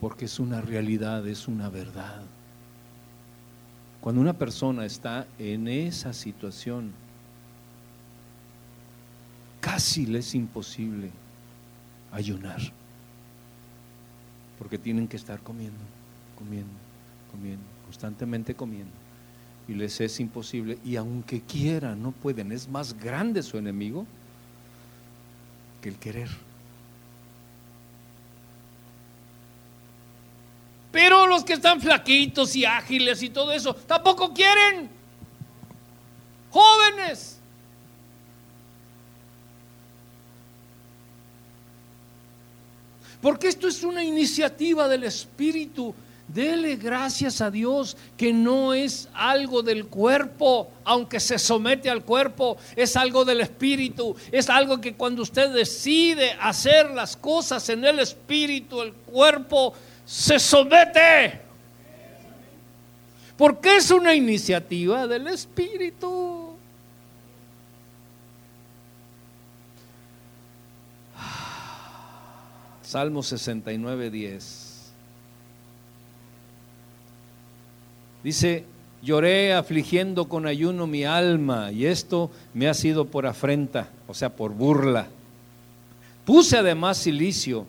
Porque es una realidad, es una verdad. Cuando una persona está en esa situación, casi le es imposible ayunar. Porque tienen que estar comiendo, comiendo, comiendo, constantemente comiendo. Y les es imposible. Y aunque quieran, no pueden. Es más grande su enemigo que el querer. Pero los que están flaquitos y ágiles y todo eso, tampoco quieren. Jóvenes. Porque esto es una iniciativa del Espíritu. Dele gracias a Dios que no es algo del cuerpo, aunque se somete al cuerpo, es algo del espíritu, es algo que cuando usted decide hacer las cosas en el espíritu, el cuerpo se somete. Porque es una iniciativa del espíritu. Salmo 69, 10. Dice, lloré afligiendo con ayuno mi alma y esto me ha sido por afrenta, o sea, por burla. Puse además silicio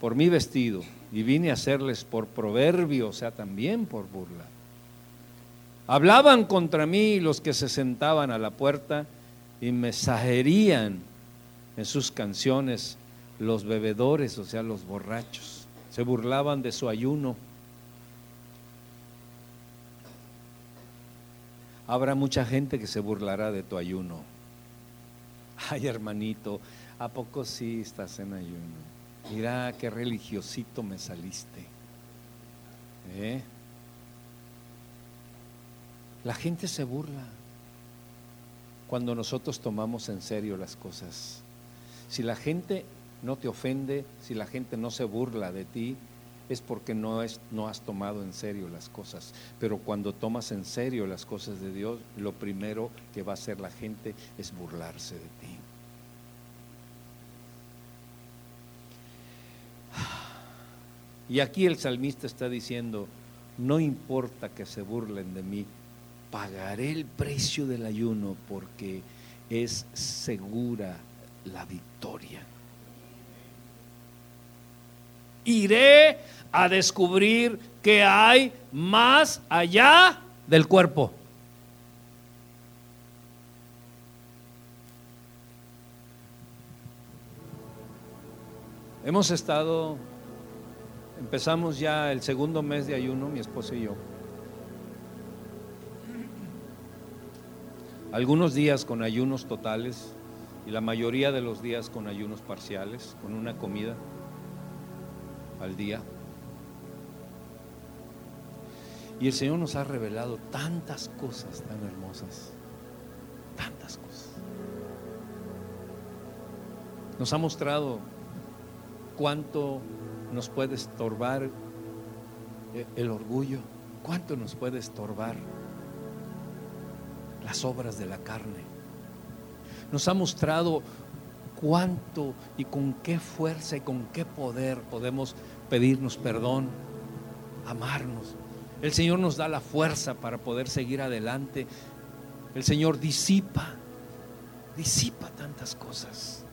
por mi vestido y vine a hacerles por proverbio, o sea, también por burla. Hablaban contra mí los que se sentaban a la puerta y me sajerían en sus canciones los bebedores, o sea, los borrachos. Se burlaban de su ayuno. Habrá mucha gente que se burlará de tu ayuno. Ay, hermanito, ¿a poco sí estás en ayuno? Mira qué religiosito me saliste. ¿Eh? La gente se burla cuando nosotros tomamos en serio las cosas. Si la gente no te ofende, si la gente no se burla de ti, es porque no, es, no has tomado en serio las cosas. Pero cuando tomas en serio las cosas de Dios, lo primero que va a hacer la gente es burlarse de ti. Y aquí el salmista está diciendo, no importa que se burlen de mí, pagaré el precio del ayuno porque es segura la victoria iré a descubrir que hay más allá del cuerpo. Hemos estado, empezamos ya el segundo mes de ayuno, mi esposo y yo. Algunos días con ayunos totales y la mayoría de los días con ayunos parciales, con una comida al día. Y el Señor nos ha revelado tantas cosas tan hermosas, tantas cosas. Nos ha mostrado cuánto nos puede estorbar el orgullo, cuánto nos puede estorbar las obras de la carne. Nos ha mostrado cuánto y con qué fuerza y con qué poder podemos pedirnos perdón, amarnos. El Señor nos da la fuerza para poder seguir adelante. El Señor disipa, disipa tantas cosas.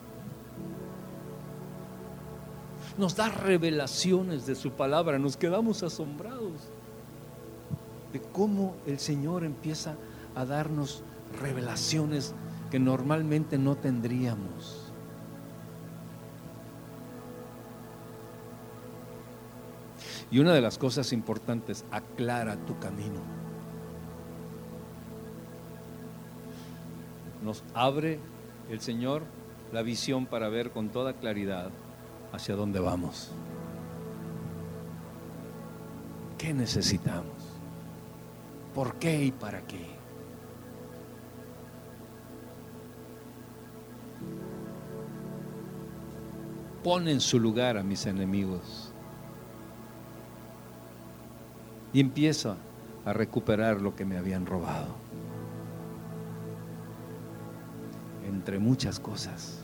Nos da revelaciones de su palabra. Nos quedamos asombrados de cómo el Señor empieza a darnos revelaciones que normalmente no tendríamos. Y una de las cosas importantes, aclara tu camino. Nos abre el Señor la visión para ver con toda claridad hacia dónde vamos. ¿Qué necesitamos? ¿Por qué y para qué? Pon en su lugar a mis enemigos y empieza a recuperar lo que me habían robado. Entre muchas cosas,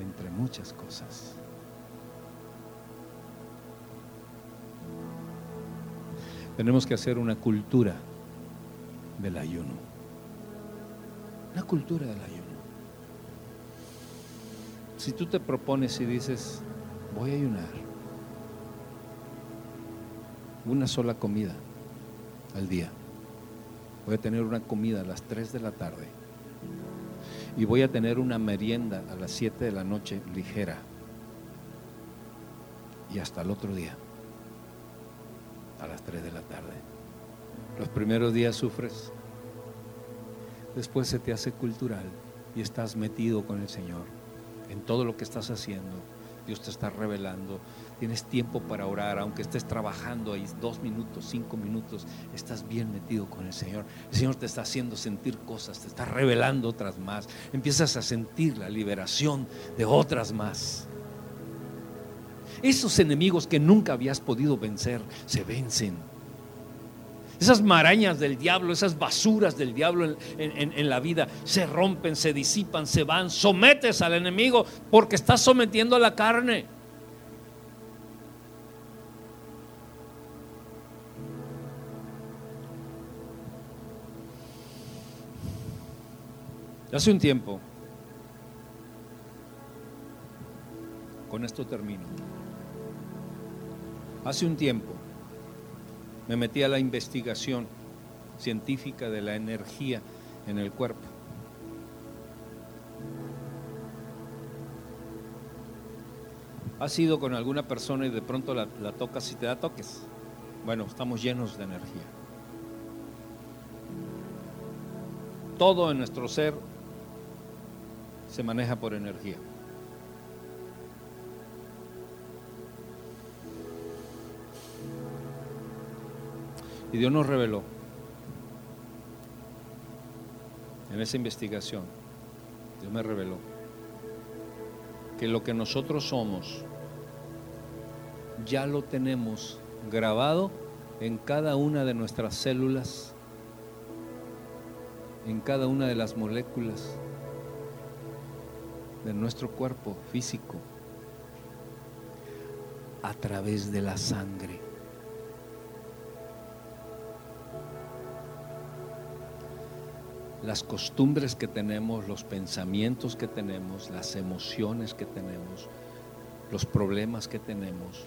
entre muchas cosas. Tenemos que hacer una cultura del ayuno. Una cultura del ayuno. Si tú te propones y dices, voy a ayunar una sola comida al día, voy a tener una comida a las 3 de la tarde y voy a tener una merienda a las 7 de la noche ligera y hasta el otro día a las 3 de la tarde. Los primeros días sufres, después se te hace cultural y estás metido con el Señor en todo lo que estás haciendo. Dios te está revelando. Tienes tiempo para orar, aunque estés trabajando ahí dos minutos, cinco minutos, estás bien metido con el Señor. El Señor te está haciendo sentir cosas, te está revelando otras más. Empiezas a sentir la liberación de otras más. Esos enemigos que nunca habías podido vencer, se vencen. Esas marañas del diablo, esas basuras del diablo en, la vida, se rompen, se disipan, se van. Sometes al enemigo porque estás sometiendo a la carne. Hace un tiempo, con esto termino. Hace un tiempo me metí a la investigación científica de la energía en el cuerpo. ¿Has ido con alguna persona y de pronto la, la tocas y te da toques? Bueno, estamos llenos de energía. Todo en nuestro ser se maneja por energía. Y Dios nos reveló en esa investigación, Dios me reveló que lo que nosotros somos ya lo tenemos grabado en cada una de nuestras células, en cada una de las moléculas de nuestro cuerpo físico, a través de la sangre. las costumbres que tenemos, los pensamientos que tenemos, las emociones que tenemos, los problemas que tenemos,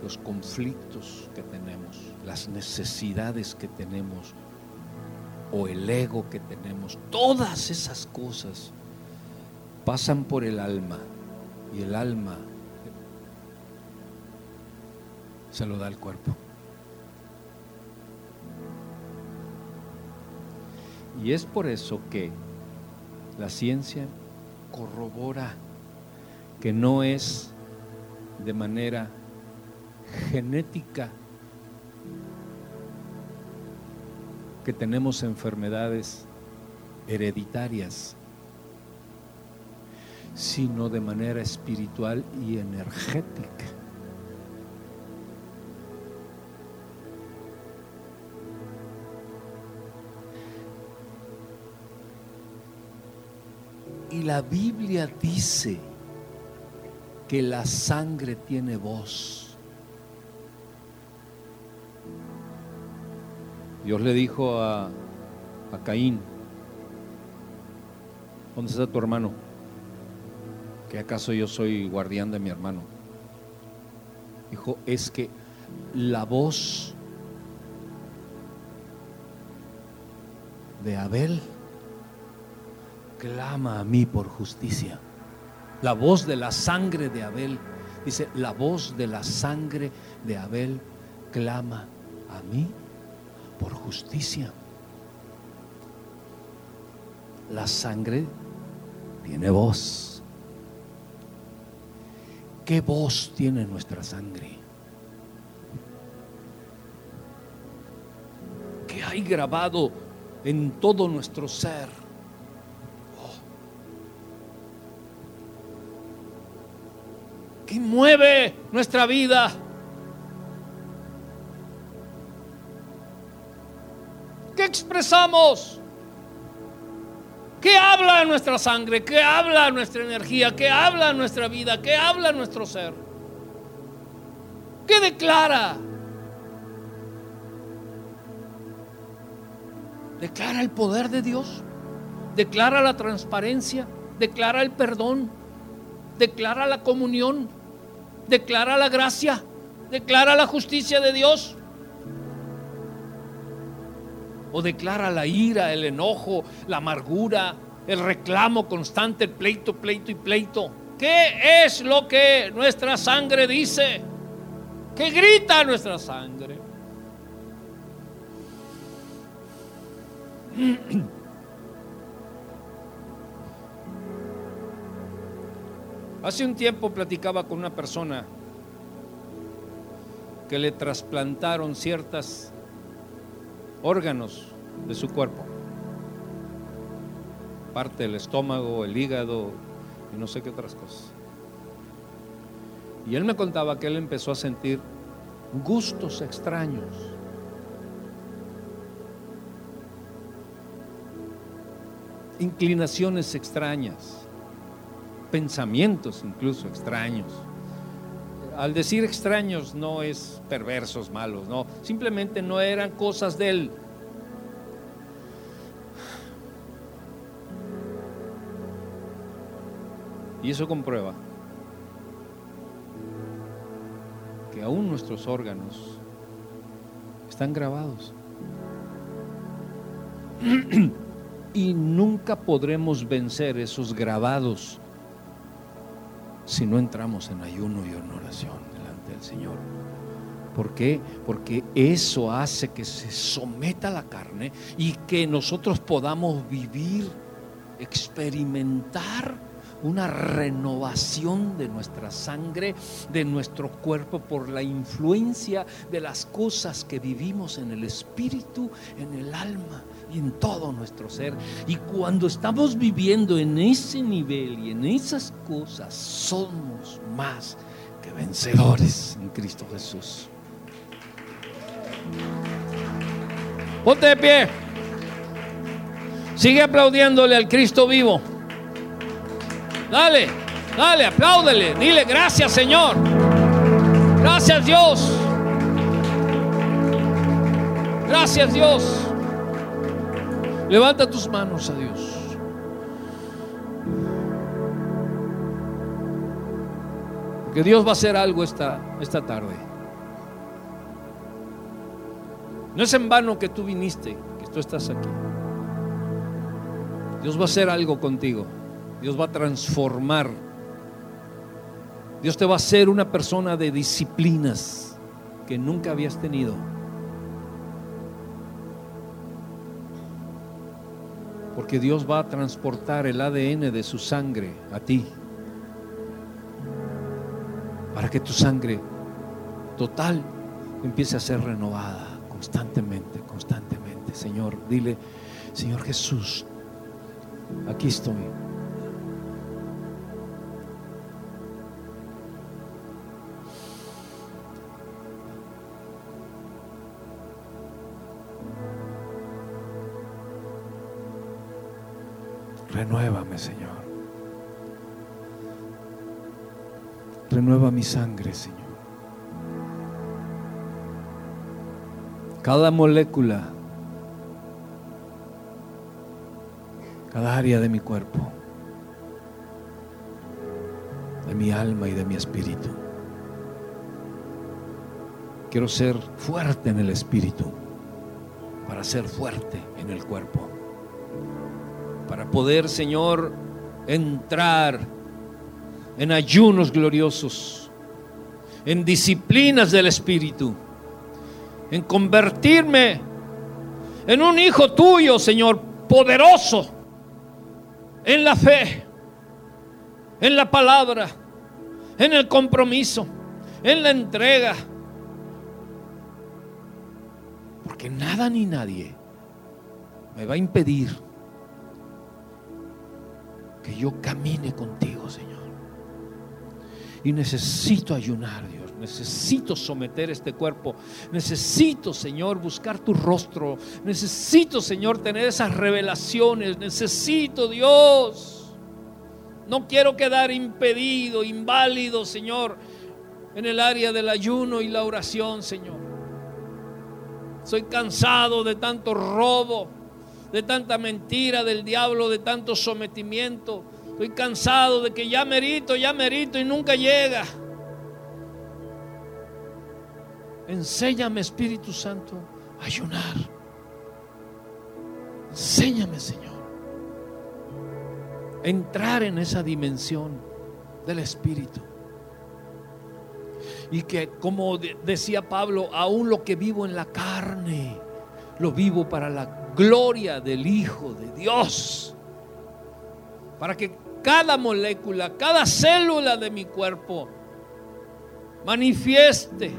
los conflictos que tenemos, las necesidades que tenemos o el ego que tenemos, todas esas cosas pasan por el alma y el alma se lo da al cuerpo. Y es por eso que la ciencia corrobora que no es de manera genética que tenemos enfermedades hereditarias, sino de manera espiritual y energética. Y la Biblia dice que la sangre tiene voz. Dios le dijo a, a Caín, ¿dónde está tu hermano? ¿Que acaso yo soy guardián de mi hermano? Dijo, es que la voz de Abel clama a mí por justicia. La voz de la sangre de Abel, dice, la voz de la sangre de Abel clama a mí por justicia. La sangre tiene voz. ¿Qué voz tiene nuestra sangre? ¿Qué hay grabado en todo nuestro ser? Oh. ¿Qué mueve nuestra vida? ¿Qué expresamos? ¿Qué habla nuestra sangre? ¿Qué habla nuestra energía? ¿Qué habla nuestra vida? ¿Qué habla nuestro ser? ¿Qué declara? Declara el poder de Dios, declara la transparencia, declara el perdón, declara la comunión, declara la gracia, declara la justicia de Dios. O declara la ira, el enojo, la amargura, el reclamo constante, el pleito, pleito y pleito. ¿Qué es lo que nuestra sangre dice? ¿Qué grita nuestra sangre? Hace un tiempo platicaba con una persona que le trasplantaron ciertos órganos de su cuerpo, parte del estómago, el hígado y no sé qué otras cosas. Y él me contaba que él empezó a sentir gustos extraños inclinaciones extrañas, pensamientos incluso extraños. Al decir extraños no es perversos, malos, no, simplemente no eran cosas de él. Y eso comprueba que aún nuestros órganos están grabados. y nunca podremos vencer esos grabados si no entramos en ayuno y en oración delante del Señor. ¿Por qué? Porque eso hace que se someta la carne y que nosotros podamos vivir, experimentar una renovación de nuestra sangre, de nuestro cuerpo por la influencia de las cosas que vivimos en el espíritu, en el alma en todo nuestro ser. Y cuando estamos viviendo en ese nivel y en esas cosas, somos más que vencedores en Cristo Jesús. Ponte de pie. Sigue aplaudiéndole al Cristo vivo. Dale, dale, apláudele. Dile gracias Señor. Gracias Dios. Gracias Dios. Levanta tus manos a Dios. Que Dios va a hacer algo esta, esta tarde. No es en vano que tú viniste, que tú estás aquí. Dios va a hacer algo contigo. Dios va a transformar. Dios te va a hacer una persona de disciplinas que nunca habías tenido. Porque Dios va a transportar el ADN de su sangre a ti. Para que tu sangre total empiece a ser renovada constantemente, constantemente. Señor, dile, Señor Jesús, aquí estoy. Renuévame, Señor. Renueva mi sangre, Señor. Cada molécula, cada área de mi cuerpo, de mi alma y de mi espíritu. Quiero ser fuerte en el espíritu para ser fuerte en el cuerpo para poder, Señor, entrar en ayunos gloriosos, en disciplinas del Espíritu, en convertirme en un hijo tuyo, Señor, poderoso en la fe, en la palabra, en el compromiso, en la entrega. Porque nada ni nadie me va a impedir que yo camine contigo, Señor. Y necesito ayunar, Dios. Necesito someter este cuerpo. Necesito, Señor, buscar tu rostro. Necesito, Señor, tener esas revelaciones. Necesito, Dios. No quiero quedar impedido, inválido, Señor, en el área del ayuno y la oración, Señor. Soy cansado de tanto robo, de tanta mentira del diablo, de tanto sometimiento. Estoy cansado de que ya merito, ya merito y nunca llega. Enséñame, Espíritu Santo, a ayunar. Enséñame, Señor. Entrar en esa dimensión del Espíritu. Y que, como decía Pablo, aún lo que vivo en la carne, lo vivo para la gloria del Hijo de Dios. Para que cada molécula, cada célula de mi cuerpo manifieste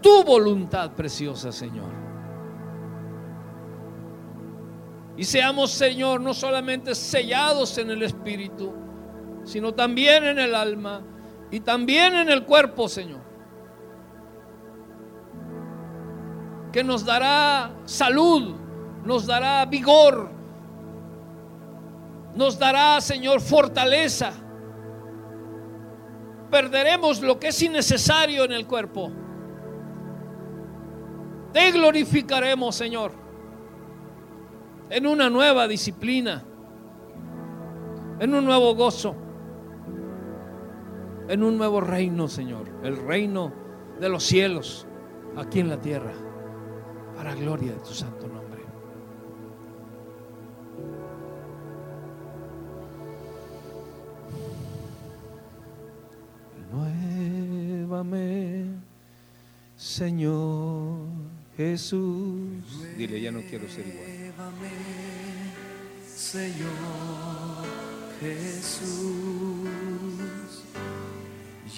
tu voluntad preciosa, Señor. Y seamos, Señor, no solamente sellados en el Espíritu, sino también en el alma y también en el cuerpo, Señor. Que nos dará salud, nos dará vigor, nos dará, Señor, fortaleza. Perderemos lo que es innecesario en el cuerpo te glorificaremos, Señor, en una nueva disciplina, en un nuevo gozo, en un nuevo reino, Señor, el reino de los cielos aquí en la tierra, para gloria de tu santo nombre. Nuevame, Señor. Jesús. Dile, ya no quiero ser igual. Señor Jesús,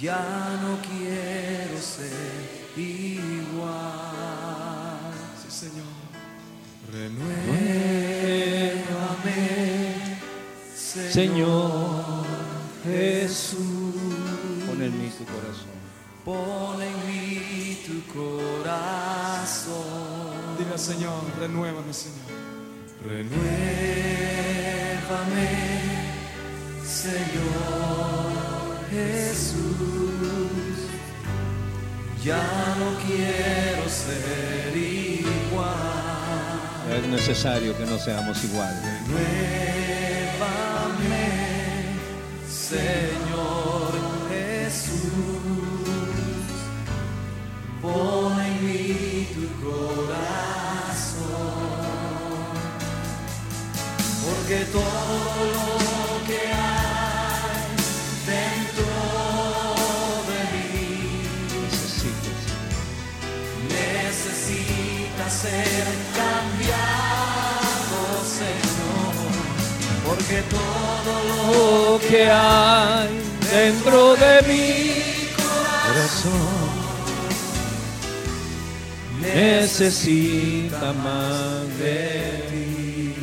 ya no quiero ser igual. Señor. Renuévame, Señor Jesús. Pon en mí tu corazón. Pon en mí tu corazón. Dile Señor, renuévame, Señor. Renuévame, Señor Jesús. Ya no quiero ser igual. Es necesario que no seamos iguales. Renuévame, Señor Jesús. Pon en mí tu corazón, porque todo lo porque todo lo que hay dentro de mi corazón necesita más de ti.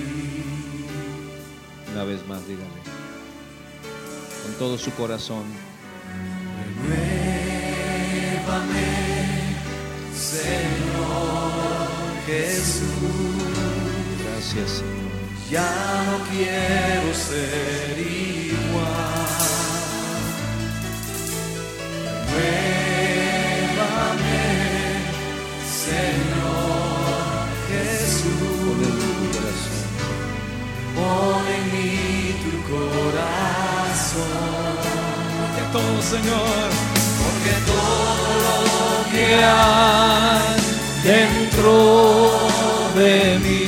Una vez más, dígale. Con todo su corazón. Renuévame, Señor Jesús. Gracias, Señor. Ya no quiero ser igual. Renuévame, Señor Jesús. Pon en mí tu corazón. Porque todo, Señor, porque todo lo que hay dentro de mí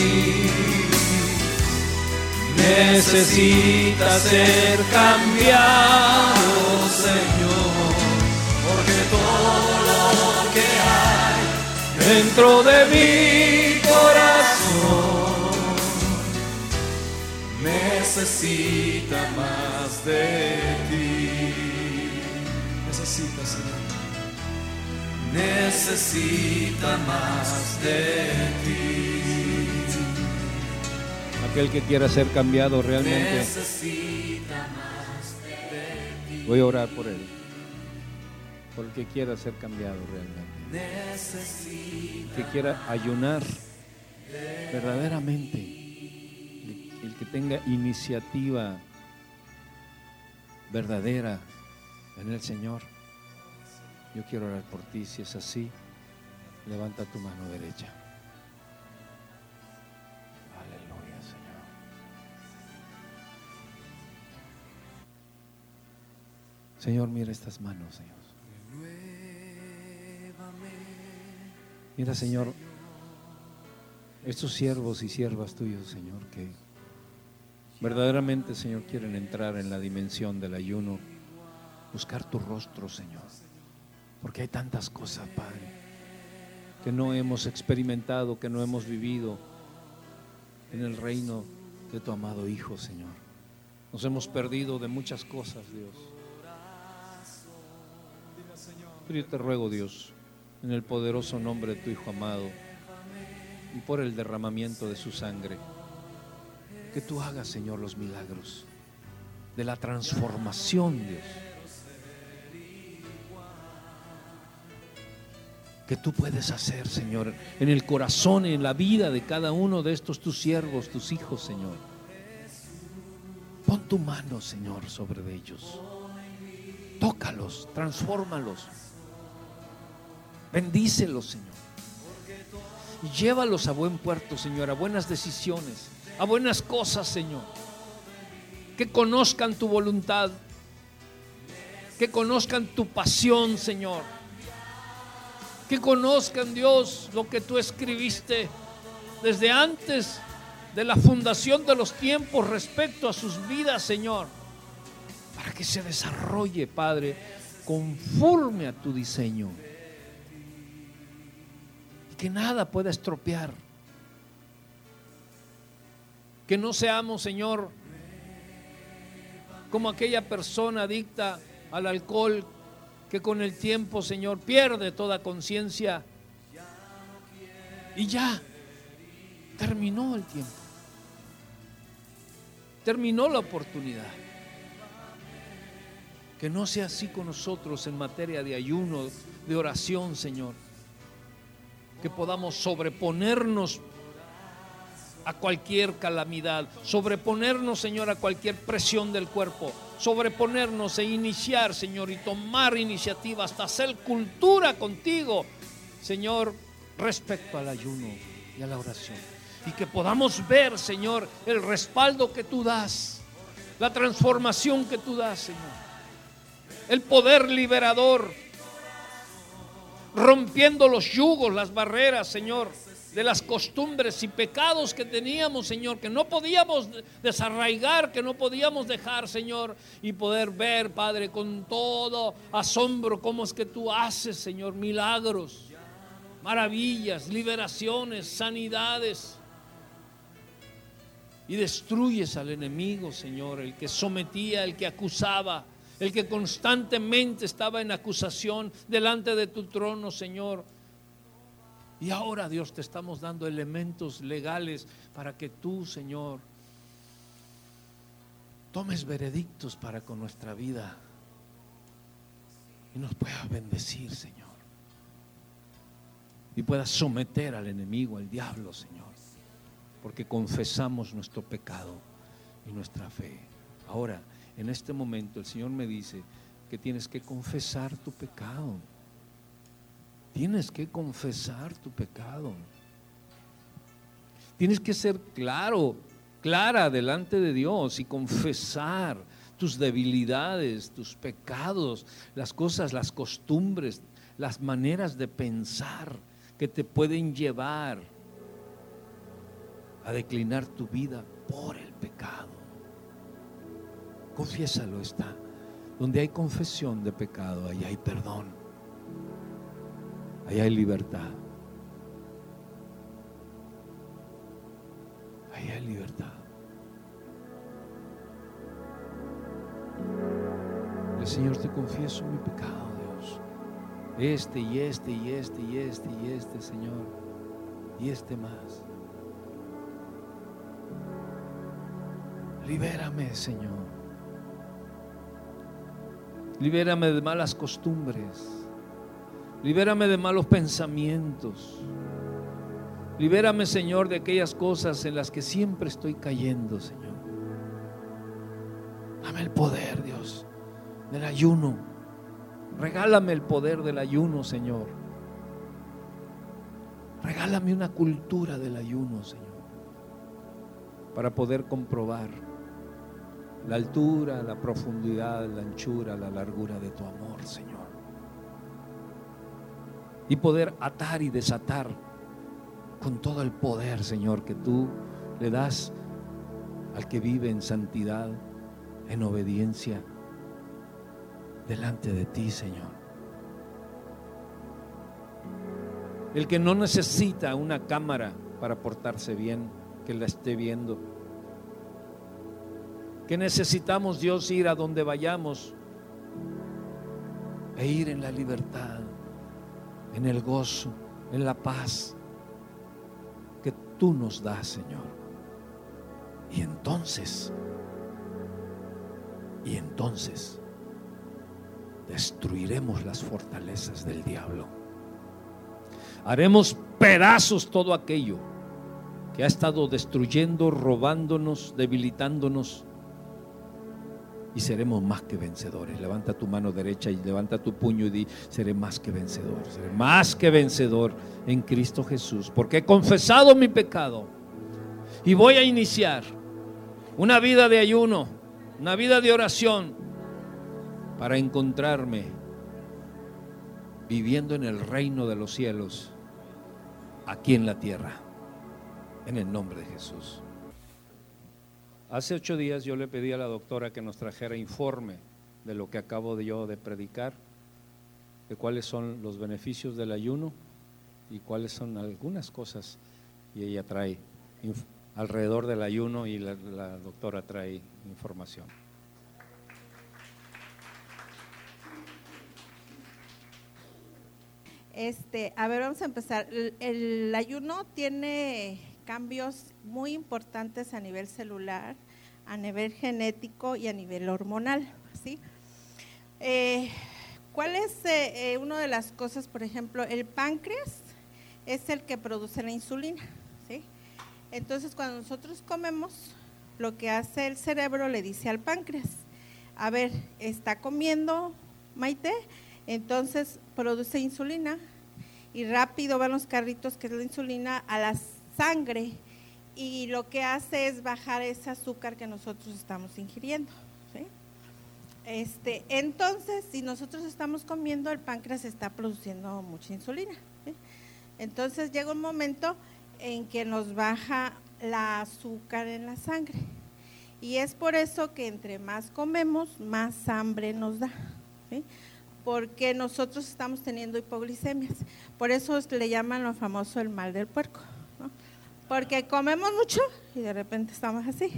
necesita ser cambiado, Señor, porque todo lo que hay dentro de mi corazón necesita más de ti. Necesita, Señor. necesita más de ti. Aquel que quiera ser cambiado realmente, voy a orar por él. Por el que quiera ser cambiado realmente. Que quiera ayunar verdaderamente, el que tenga iniciativa verdadera en el Señor. Yo quiero orar por ti, si es así, levanta tu mano derecha. Señor, mira estas manos, Señor. Mira, Señor, estos siervos y siervas tuyos, Señor, que verdaderamente, Señor, quieren entrar en la dimensión del ayuno, buscar tu rostro, Señor. Porque hay tantas cosas, Padre, que no hemos experimentado, que no hemos vivido en el reino de tu amado Hijo, Señor. Nos hemos perdido de muchas cosas, Dios. Pero yo te ruego, Dios, en el poderoso nombre de tu Hijo amado y por el derramamiento de su sangre, que tú hagas, Señor, los milagros de la transformación, Dios. Que tú puedes hacer, Señor, en el corazón en la vida de cada uno de estos tus siervos, tus hijos, Señor. Pon tu mano, Señor, sobre ellos. Tócalos, transfórmalos. Bendícelos, Señor. Llévalos a buen puerto, Señor, a buenas decisiones, a buenas cosas, Señor. Que conozcan tu voluntad, que conozcan tu pasión, Señor. Que conozcan, Dios, lo que tú escribiste desde antes de la fundación de los tiempos respecto a sus vidas, Señor. Para que se desarrolle, Padre, conforme a tu diseño que nada pueda estropear. Que no seamos, Señor, como aquella persona adicta al alcohol que con el tiempo, Señor, pierde toda conciencia. Y ya, terminó el tiempo. Terminó la oportunidad. Que no sea así con nosotros en materia de ayuno, de oración, Señor que podamos sobreponernos a cualquier calamidad, sobreponernos, Señor, a cualquier presión del cuerpo, sobreponernos e iniciar, Señor, y tomar iniciativa hasta hacer cultura contigo, Señor, respecto al ayuno y a la oración. Y que podamos ver, Señor, el respaldo que tú das, la transformación que tú das, Señor, el poder liberador rompiendo los yugos, las barreras, Señor, de las costumbres y pecados que teníamos, Señor, que no podíamos desarraigar, que no podíamos dejar, Señor, y poder ver, Padre, con todo asombro cómo es que tú haces, Señor, milagros, maravillas, liberaciones, sanidades. Y destruyes al enemigo, Señor, el que sometía, el que acusaba el que constantemente estaba en acusación delante de tu trono, Señor. Y ahora, Dios, te estamos dando elementos legales para que tú, Señor, tomes veredictos para con nuestra vida y nos puedas bendecir, Señor. Y puedas someter al enemigo, al diablo, Señor, porque confesamos nuestro pecado y nuestra fe. Ahora, en este momento el Señor me dice que tienes que confesar tu pecado. Tienes que confesar tu pecado. Tienes que ser claro, clara delante de Dios y confesar tus debilidades, tus pecados, las cosas, las costumbres, las maneras de pensar que te pueden llevar a declinar tu vida por el pecado. Confiésalo está. Donde hay confesión de pecado, ahí hay perdón. Ahí hay libertad. Ahí hay libertad. El Señor te confieso mi pecado, Dios. Este y este y este y este y este, Señor. Y este más. Libérame, Señor. Libérame de malas costumbres. Libérame de malos pensamientos. Libérame, Señor, de aquellas cosas en las que siempre estoy cayendo, Señor. Dame el poder, Dios, del ayuno. Regálame el poder del ayuno, Señor. Regálame una cultura del ayuno, Señor, para poder comprobar la altura, la profundidad, la anchura, la largura de tu amor, Señor. Y poder atar y desatar con todo el poder, Señor, que tú le das al que vive en santidad, en obediencia, delante de ti, Señor. El que no necesita una cámara para portarse bien, que la esté viendo. Que necesitamos, Dios, ir a donde vayamos e ir en la libertad, en el gozo, en la paz que tú nos das, Señor. Y entonces, y entonces, destruiremos las fortalezas del diablo. Haremos pedazos todo aquello que ha estado destruyendo, robándonos, debilitándonos. Y seremos más que vencedores. Levanta tu mano derecha y levanta tu puño y di, seré más que vencedor. Seré más que vencedor en Cristo Jesús. Porque he confesado mi pecado. Y voy a iniciar una vida de ayuno, una vida de oración, para encontrarme viviendo en el reino de los cielos, aquí en la tierra, en el nombre de Jesús. Hace ocho días yo le pedí a la doctora que nos trajera informe de lo que acabo de yo de predicar, de cuáles son los beneficios del ayuno y cuáles son algunas cosas. Y ella trae alrededor del ayuno y la, doctora trae información. Este, a ver, vamos a empezar. El, ayuno tiene cambios muy importantes a nivel celular, a nivel genético y a nivel hormonal. Eh, ¿Cuál es eh, eh, una de las cosas, por ejemplo, el páncreas es el que produce la insulina? Entonces, cuando nosotros comemos, lo que hace el cerebro le dice al páncreas, a ver, está comiendo Maite, entonces produce insulina y rápido van los carritos que es la insulina a la sangre y lo que hace es bajar ese azúcar que nosotros estamos ingiriendo. Este, entonces, si nosotros estamos comiendo, el páncreas está produciendo mucha insulina. Entonces llega un momento en que nos baja la azúcar en la sangre. Y es por eso que entre más comemos, más hambre nos da. porque nosotros estamos teniendo hipoglicemias. Por eso le llaman lo famoso el mal del puerco. Porque comemos mucho y de repente estamos así.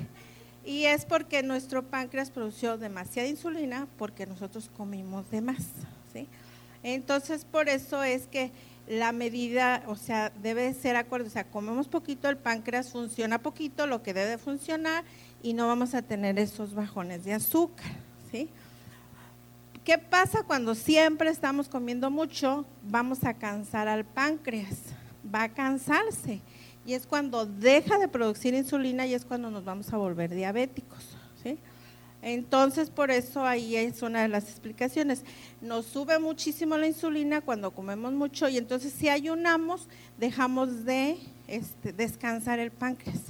Y es porque nuestro páncreas produció demasiada insulina porque nosotros comimos de más. ¿sí? Entonces, por eso es que la medida, o sea, debe ser acuerdo. O sea, comemos poquito, el páncreas funciona poquito, lo que debe funcionar, y no vamos a tener esos bajones de azúcar. ¿sí? ¿Qué pasa cuando siempre estamos comiendo mucho? Vamos a cansar al páncreas, va a cansarse. Y es cuando deja de producir insulina y es cuando nos vamos a volver diabéticos. ¿sí? Entonces, por eso ahí es una de las explicaciones. Nos sube muchísimo la insulina cuando comemos mucho y entonces si ayunamos, dejamos de este, descansar el páncreas.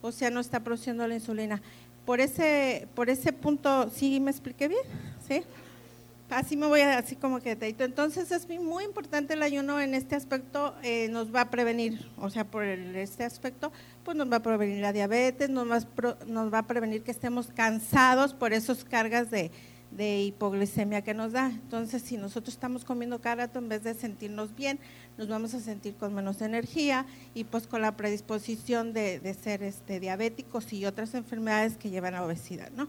O sea, no está produciendo la insulina. Por ese, por ese punto, ¿sí me expliqué bien? ¿Sí? Así me voy a, así como que te Entonces es muy importante el ayuno en este aspecto, eh, nos va a prevenir, o sea, por este aspecto, pues nos va a prevenir la diabetes, nos va, a, nos va a prevenir que estemos cansados por esas cargas de, de, hipoglicemia que nos da. Entonces, si nosotros estamos comiendo cada rato, en vez de sentirnos bien, nos vamos a sentir con menos energía y pues con la predisposición de, de ser este, diabéticos y otras enfermedades que llevan a obesidad, ¿no?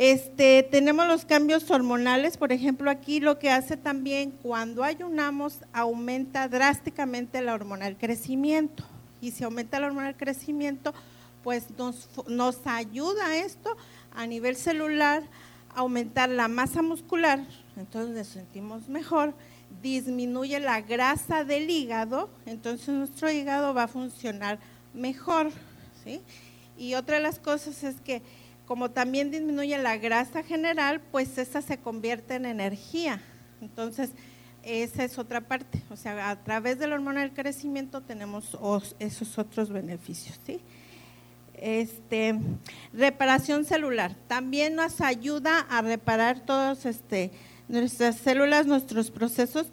Este, tenemos los cambios hormonales, por ejemplo, aquí lo que hace también cuando ayunamos aumenta drásticamente la hormona del crecimiento. Y si aumenta la hormona del crecimiento, pues nos, nos ayuda esto a nivel celular aumentar la masa muscular, entonces nos sentimos mejor, disminuye la grasa del hígado, entonces nuestro hígado va a funcionar mejor. Y otra de las cosas es que como también disminuye la grasa general, pues esa se convierte en energía. Entonces, esa es otra parte. O sea, a través de la hormona del crecimiento tenemos esos otros beneficios. ¿sí? Este, reparación celular. También nos ayuda a reparar todas este, nuestras células, nuestros procesos.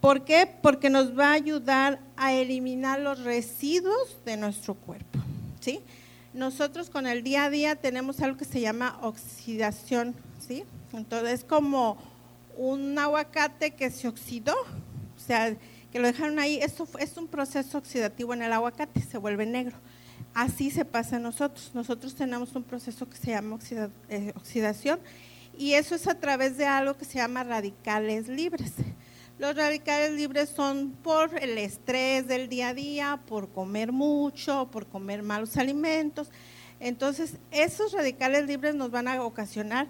¿Por qué? Porque nos va a ayudar a eliminar los residuos de nuestro cuerpo. ¿sí? Nosotros con el día a día tenemos algo que se llama oxidación, ¿sí? Entonces es como un aguacate que se oxidó, o sea, que lo dejaron ahí, eso es un proceso oxidativo en el aguacate, se vuelve negro. Así se pasa a nosotros. Nosotros tenemos un proceso que se llama eh, oxidación y eso es a través de algo que se llama radicales libres. Los radicales libres son por el estrés del día a día, por comer mucho, por comer malos alimentos. Entonces, esos radicales libres nos van a ocasionar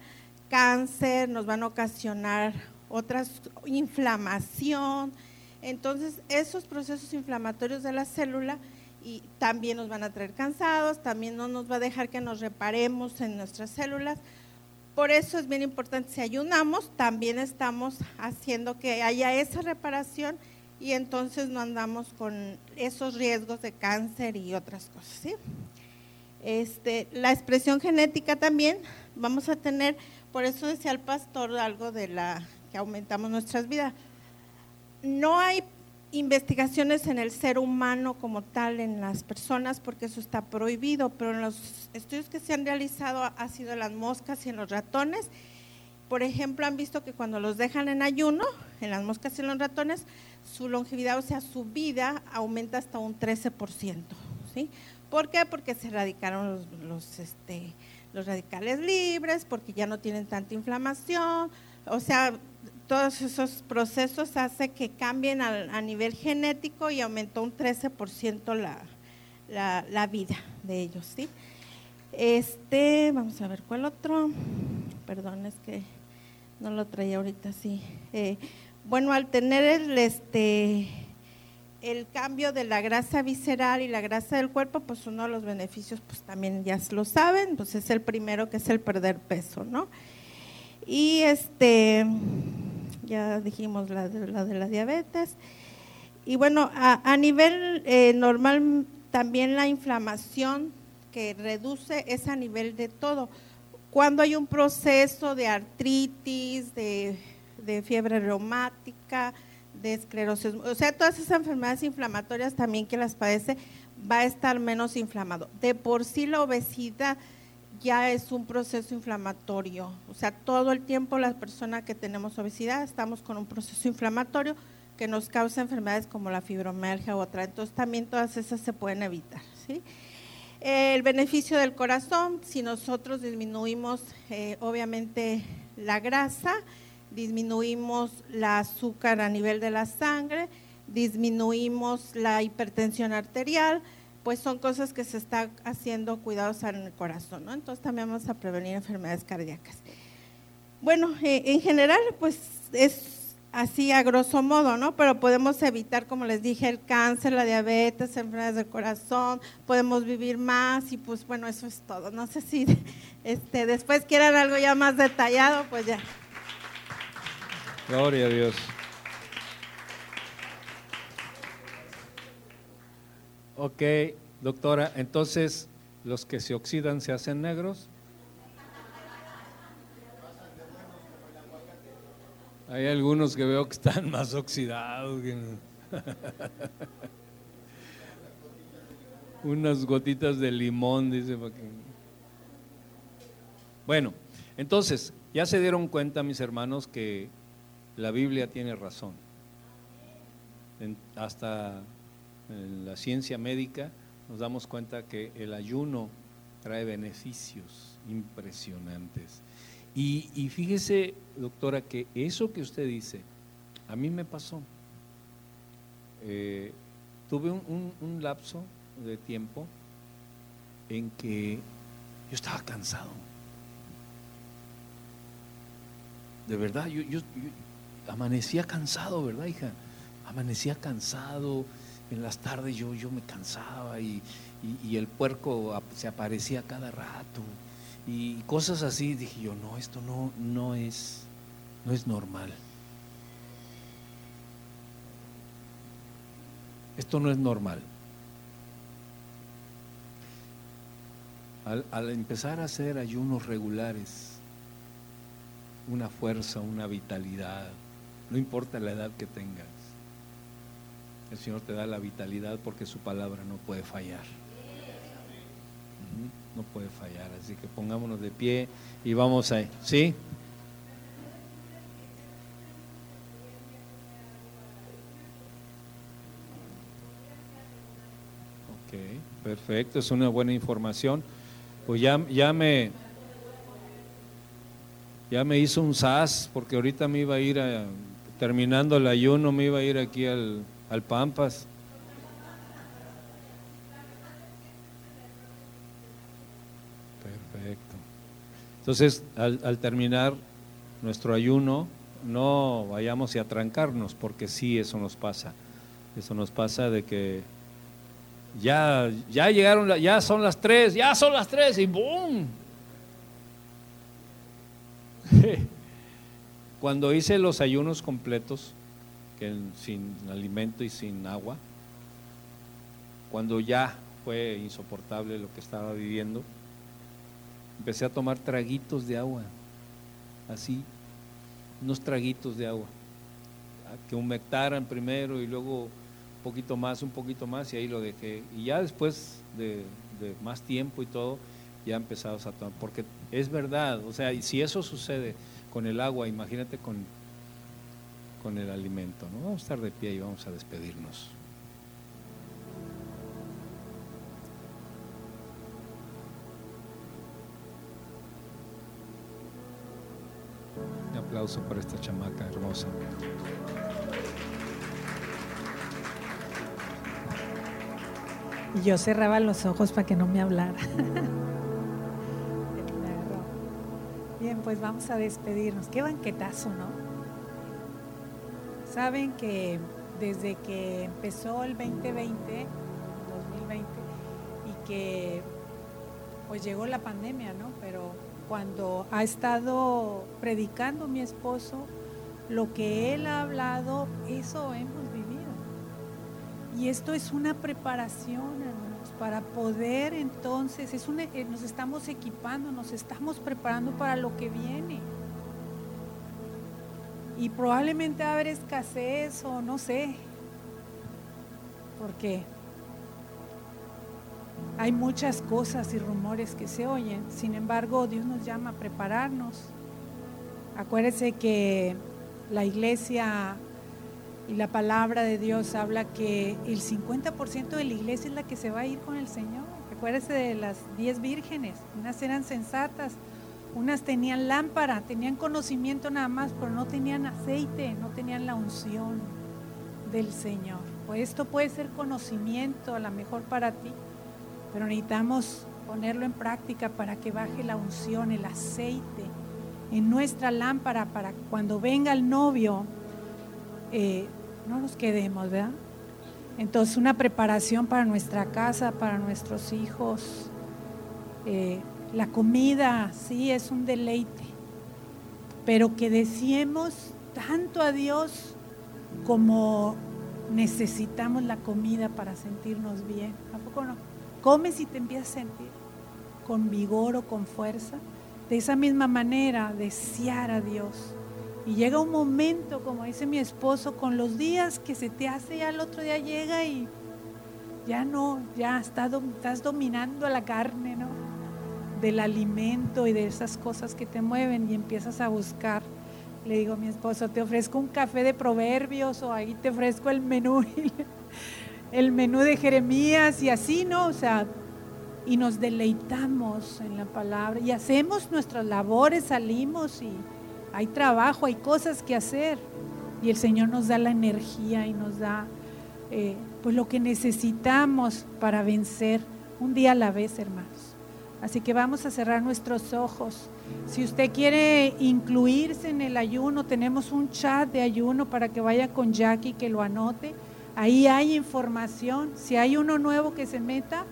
cáncer, nos van a ocasionar otras inflamación. Entonces, esos procesos inflamatorios de la célula y también nos van a traer cansados, también no nos va a dejar que nos reparemos en nuestras células. Por eso es bien importante, si ayunamos, también estamos haciendo que haya esa reparación y entonces no andamos con esos riesgos de cáncer y otras cosas. Este, la expresión genética también vamos a tener, por eso decía el pastor algo de la que aumentamos nuestras vidas. No hay investigaciones en el ser humano como tal, en las personas, porque eso está prohibido, pero en los estudios que se han realizado ha sido en las moscas y en los ratones. Por ejemplo, han visto que cuando los dejan en ayuno, en las moscas y en los ratones, su longevidad, o sea, su vida aumenta hasta un 13%. ¿sí? ¿Por qué? Porque se erradicaron los, este, los radicales libres, porque ya no tienen tanta inflamación, o sea, todos esos procesos hace que cambien a, nivel genético y aumentó un 13% la, la, vida de ellos, ¿sí? Este, vamos a ver cuál otro. Perdón, es que no lo traía ahorita, sí. Eh, bueno, al tener el, este, el cambio de la grasa visceral y la grasa del cuerpo, pues uno de los beneficios, pues también ya lo saben, pues es el primero que es el perder peso, ¿no? Y este, ya dijimos la de la, diabetes. Y bueno, a, nivel eh, normal también la inflamación que reduce es a nivel de todo. Cuando hay un proceso de artritis, de, de fiebre reumática, de esclerosis, o sea, todas esas enfermedades inflamatorias también que las padece, va a estar menos inflamado. De por sí la obesidad ya es un proceso inflamatorio. O sea, todo el tiempo las personas que tenemos obesidad estamos con un proceso inflamatorio que nos causa enfermedades como la fibromialgia u otra. Entonces también todas esas se pueden evitar. ¿sí? El beneficio del corazón, si nosotros disminuimos eh, obviamente la grasa, disminuimos la azúcar a nivel de la sangre, disminuimos la hipertensión arterial, pues son cosas que se está haciendo cuidados en el corazón, ¿no? Entonces también vamos a prevenir enfermedades cardíacas. Bueno, eh, en general, pues es así a grosso modo, ¿no? Pero podemos evitar, como les dije, el cáncer, la diabetes, enfermedades del corazón, podemos vivir más y pues bueno, eso es todo. No sé si este, después quieran algo ya más detallado, pues ya. Gloria a Dios. Ok, doctora, entonces los que se oxidan se hacen negros. Hay algunos que veo que están más oxidados. Unas gotitas de limón, dice. Bueno, entonces, ya se dieron cuenta, mis hermanos, que la Biblia tiene razón. hasta en la ciencia médica nos damos cuenta que el ayuno trae beneficios impresionantes. Y, fíjese, doctora, que eso que usted dice, a mí me pasó. Eh, tuve un, lapso de tiempo en que yo estaba cansado. De verdad, yo, yo, amanecía cansado, ¿verdad, hija? Amanecía cansado. En las tardes yo, yo me cansaba y, y el puerco se aparecía cada rato y cosas así. Dije yo, no, esto no, no, es, no es normal. Esto no es normal. Al, empezar a hacer ayunos regulares, una fuerza, una vitalidad, no importa la edad que tengas, el Señor te da la vitalidad porque su palabra no puede fallar no puede fallar. Así que pongámonos de pie y vamos ahí. ¿Sí? Ok, perfecto, es una buena información. Pues ya, ya me ya me hizo un SAS porque ahorita me iba a ir a, terminando el ayuno, me iba a ir aquí al, al Pampas. Entonces, al, terminar nuestro ayuno, no vayamos a trancarnos, porque sí, eso nos pasa. Eso nos pasa de que ya, ya llegaron, ya son las tres, ya son las tres y ¡boom! Cuando hice los ayunos completos, sin alimento y sin agua, cuando ya fue insoportable lo que estaba viviendo, empecé a tomar traguitos de agua, así, unos traguitos de agua, que humectaran primero y luego un poquito más, un poquito más y ahí lo dejé. Y ya después de, más tiempo y todo, ya empezamos a tomar, porque es verdad, o sea, si eso sucede con el agua, imagínate con, con el alimento, ¿no? Vamos a estar de pie y vamos a despedirnos. aplauso para esta chamaca hermosa. Y yo cerraba los ojos para que no me hablara. Bien, pues vamos a despedirnos. Qué banquetazo, ¿no? Saben que desde que empezó el 2020, 2020, y que pues llegó la pandemia, ¿no? Pero cuando ha estado predicando mi esposo, lo que él ha hablado, eso hemos vivido. Y esto es una preparación, hermanos, para poder entonces, es eh, nos estamos equipando, nos estamos preparando para lo que viene. Y probablemente haber escasez o no sé, porque hay muchas cosas y rumores que se oyen, sin embargo Dios nos llama a prepararnos. Acuérdese que la iglesia y la palabra de Dios habla que el 50% de la iglesia es la que se va a ir con el Señor. Acuérdese de las 10 vírgenes, unas eran sensatas, unas tenían lámpara, tenían conocimiento nada más, pero no tenían aceite, no tenían la unción del Señor. Pues esto puede ser conocimiento a lo mejor para ti, pero necesitamos ponerlo en práctica para que baje la unción, el aceite en nuestra lámpara para cuando venga el novio eh, no nos quedemos, ¿verdad? Entonces una preparación para nuestra casa, para nuestros hijos. Eh, la comida, sí, es un deleite, pero que deseemos tanto a Dios como necesitamos la comida para sentirnos bien. ¿A poco no? comes y te empiezas a sentir con vigor o con fuerza. De esa misma manera, desear a Dios. Y llega un momento, como dice mi esposo, con los días que se te hace, ya el otro día llega y ya no, ya estás, dominando la carne, ¿no? Del alimento y de esas cosas que te mueven y empiezas a buscar. Le digo a mi esposo, te ofrezco un café de proverbios o ahí te ofrezco el menú. el menú de Jeremías y así, ¿no? O sea, y nos deleitamos en la palabra y hacemos nuestras labores, salimos y hay trabajo, hay cosas que hacer y el Señor nos da la energía y nos da eh, pues lo que necesitamos para vencer un día a la vez, hermanos. Así que vamos a cerrar nuestros ojos. Si usted quiere incluirse en el ayuno, tenemos un chat de ayuno para que vaya con Jackie, que lo anote. Ahí hay información. Si hay uno nuevo que se meta,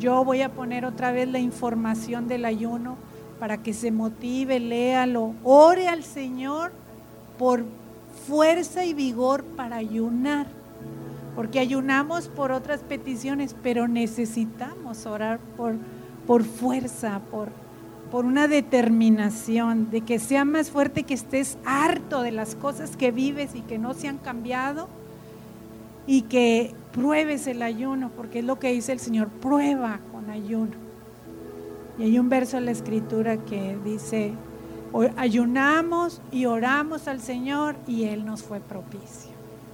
yo voy a poner otra vez la información del ayuno para que se motive, léalo, ore al Señor por fuerza y vigor para ayunar. Porque ayunamos por otras peticiones, pero necesitamos orar por, por fuerza, por, por una determinación de que sea más fuerte, que estés harto de las cosas que vives y que no se han cambiado y que pruebes el ayuno, porque es lo que dice el Señor, prueba con ayuno. Y hay un verso en la escritura que dice, ayunamos y oramos al Señor y Él nos fue propicio.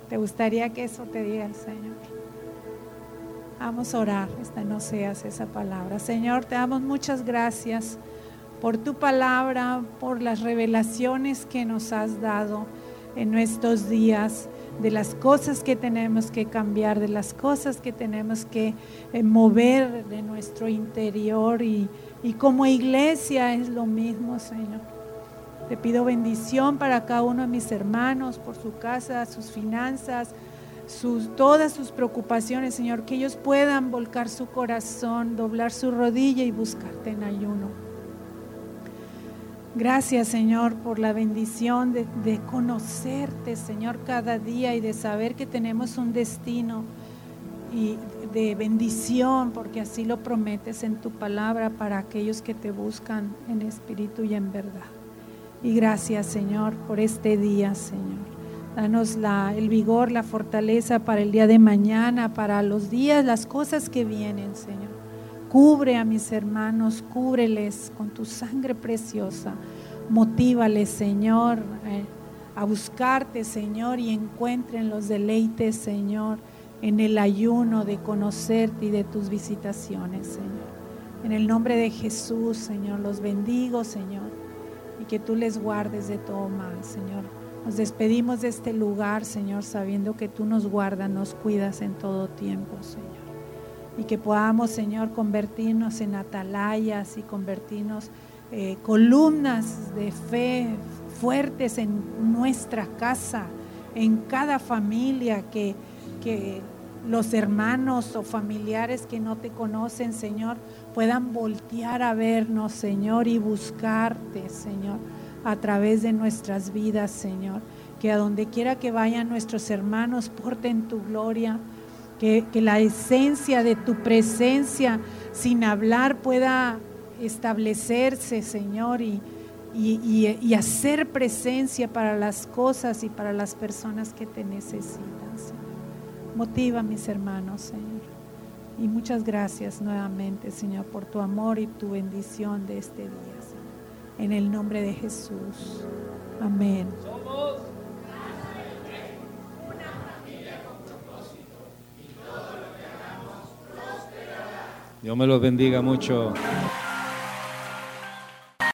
¿Te gustaría que eso te diga el Señor? Vamos a orar, esta no seas esa palabra. Señor, te damos muchas gracias por tu palabra, por las revelaciones que nos has dado en estos días de las cosas que tenemos que cambiar, de las cosas que tenemos que eh, mover de nuestro interior y, como iglesia es lo mismo, Señor. Te pido bendición para cada uno de mis hermanos, por su casa, sus finanzas, sus, todas sus preocupaciones, Señor, que ellos puedan volcar su corazón, doblar su rodilla y buscarte en ayuno. Gracias, Señor, por la bendición de, conocerte, Señor, cada día y de saber que tenemos un destino y de bendición, porque así lo prometes en tu palabra para aquellos que te buscan en espíritu y en verdad. Y gracias, Señor, por este día, Señor. Danos la, el vigor, la fortaleza para el día de mañana, para los días, las cosas que vienen, Señor. Cubre a mis hermanos, cúbreles con tu sangre preciosa. Motívales, Señor, eh, a buscarte, Señor, y encuentren los deleites, Señor, en el ayuno de conocerte y de tus visitaciones, Señor. En el nombre de Jesús, Señor, los bendigo, Señor, y que tú les guardes de todo mal, Señor. Nos despedimos de este lugar, Señor, sabiendo que tú nos guardas, nos cuidas en todo tiempo, Señor. Y que podamos, Señor, convertirnos en atalayas y convertirnos eh, columnas de fe fuertes en nuestra casa, en cada familia, que, que los hermanos o familiares que no te conocen, Señor, puedan voltear a vernos, Señor, y buscarte, Señor, a través de nuestras vidas, Señor. Que a donde quiera que vayan nuestros hermanos, porten tu gloria que, la esencia de tu presencia sin hablar pueda establecerse, Señor, y, y, hacer presencia para las cosas y para las personas que te necesitan, Señor. Motiva a mis hermanos, Señor. Y muchas gracias nuevamente, Señor, por tu amor y tu bendición de este día. En el nombre de Jesús. Amén. Dios me los bendiga mucho.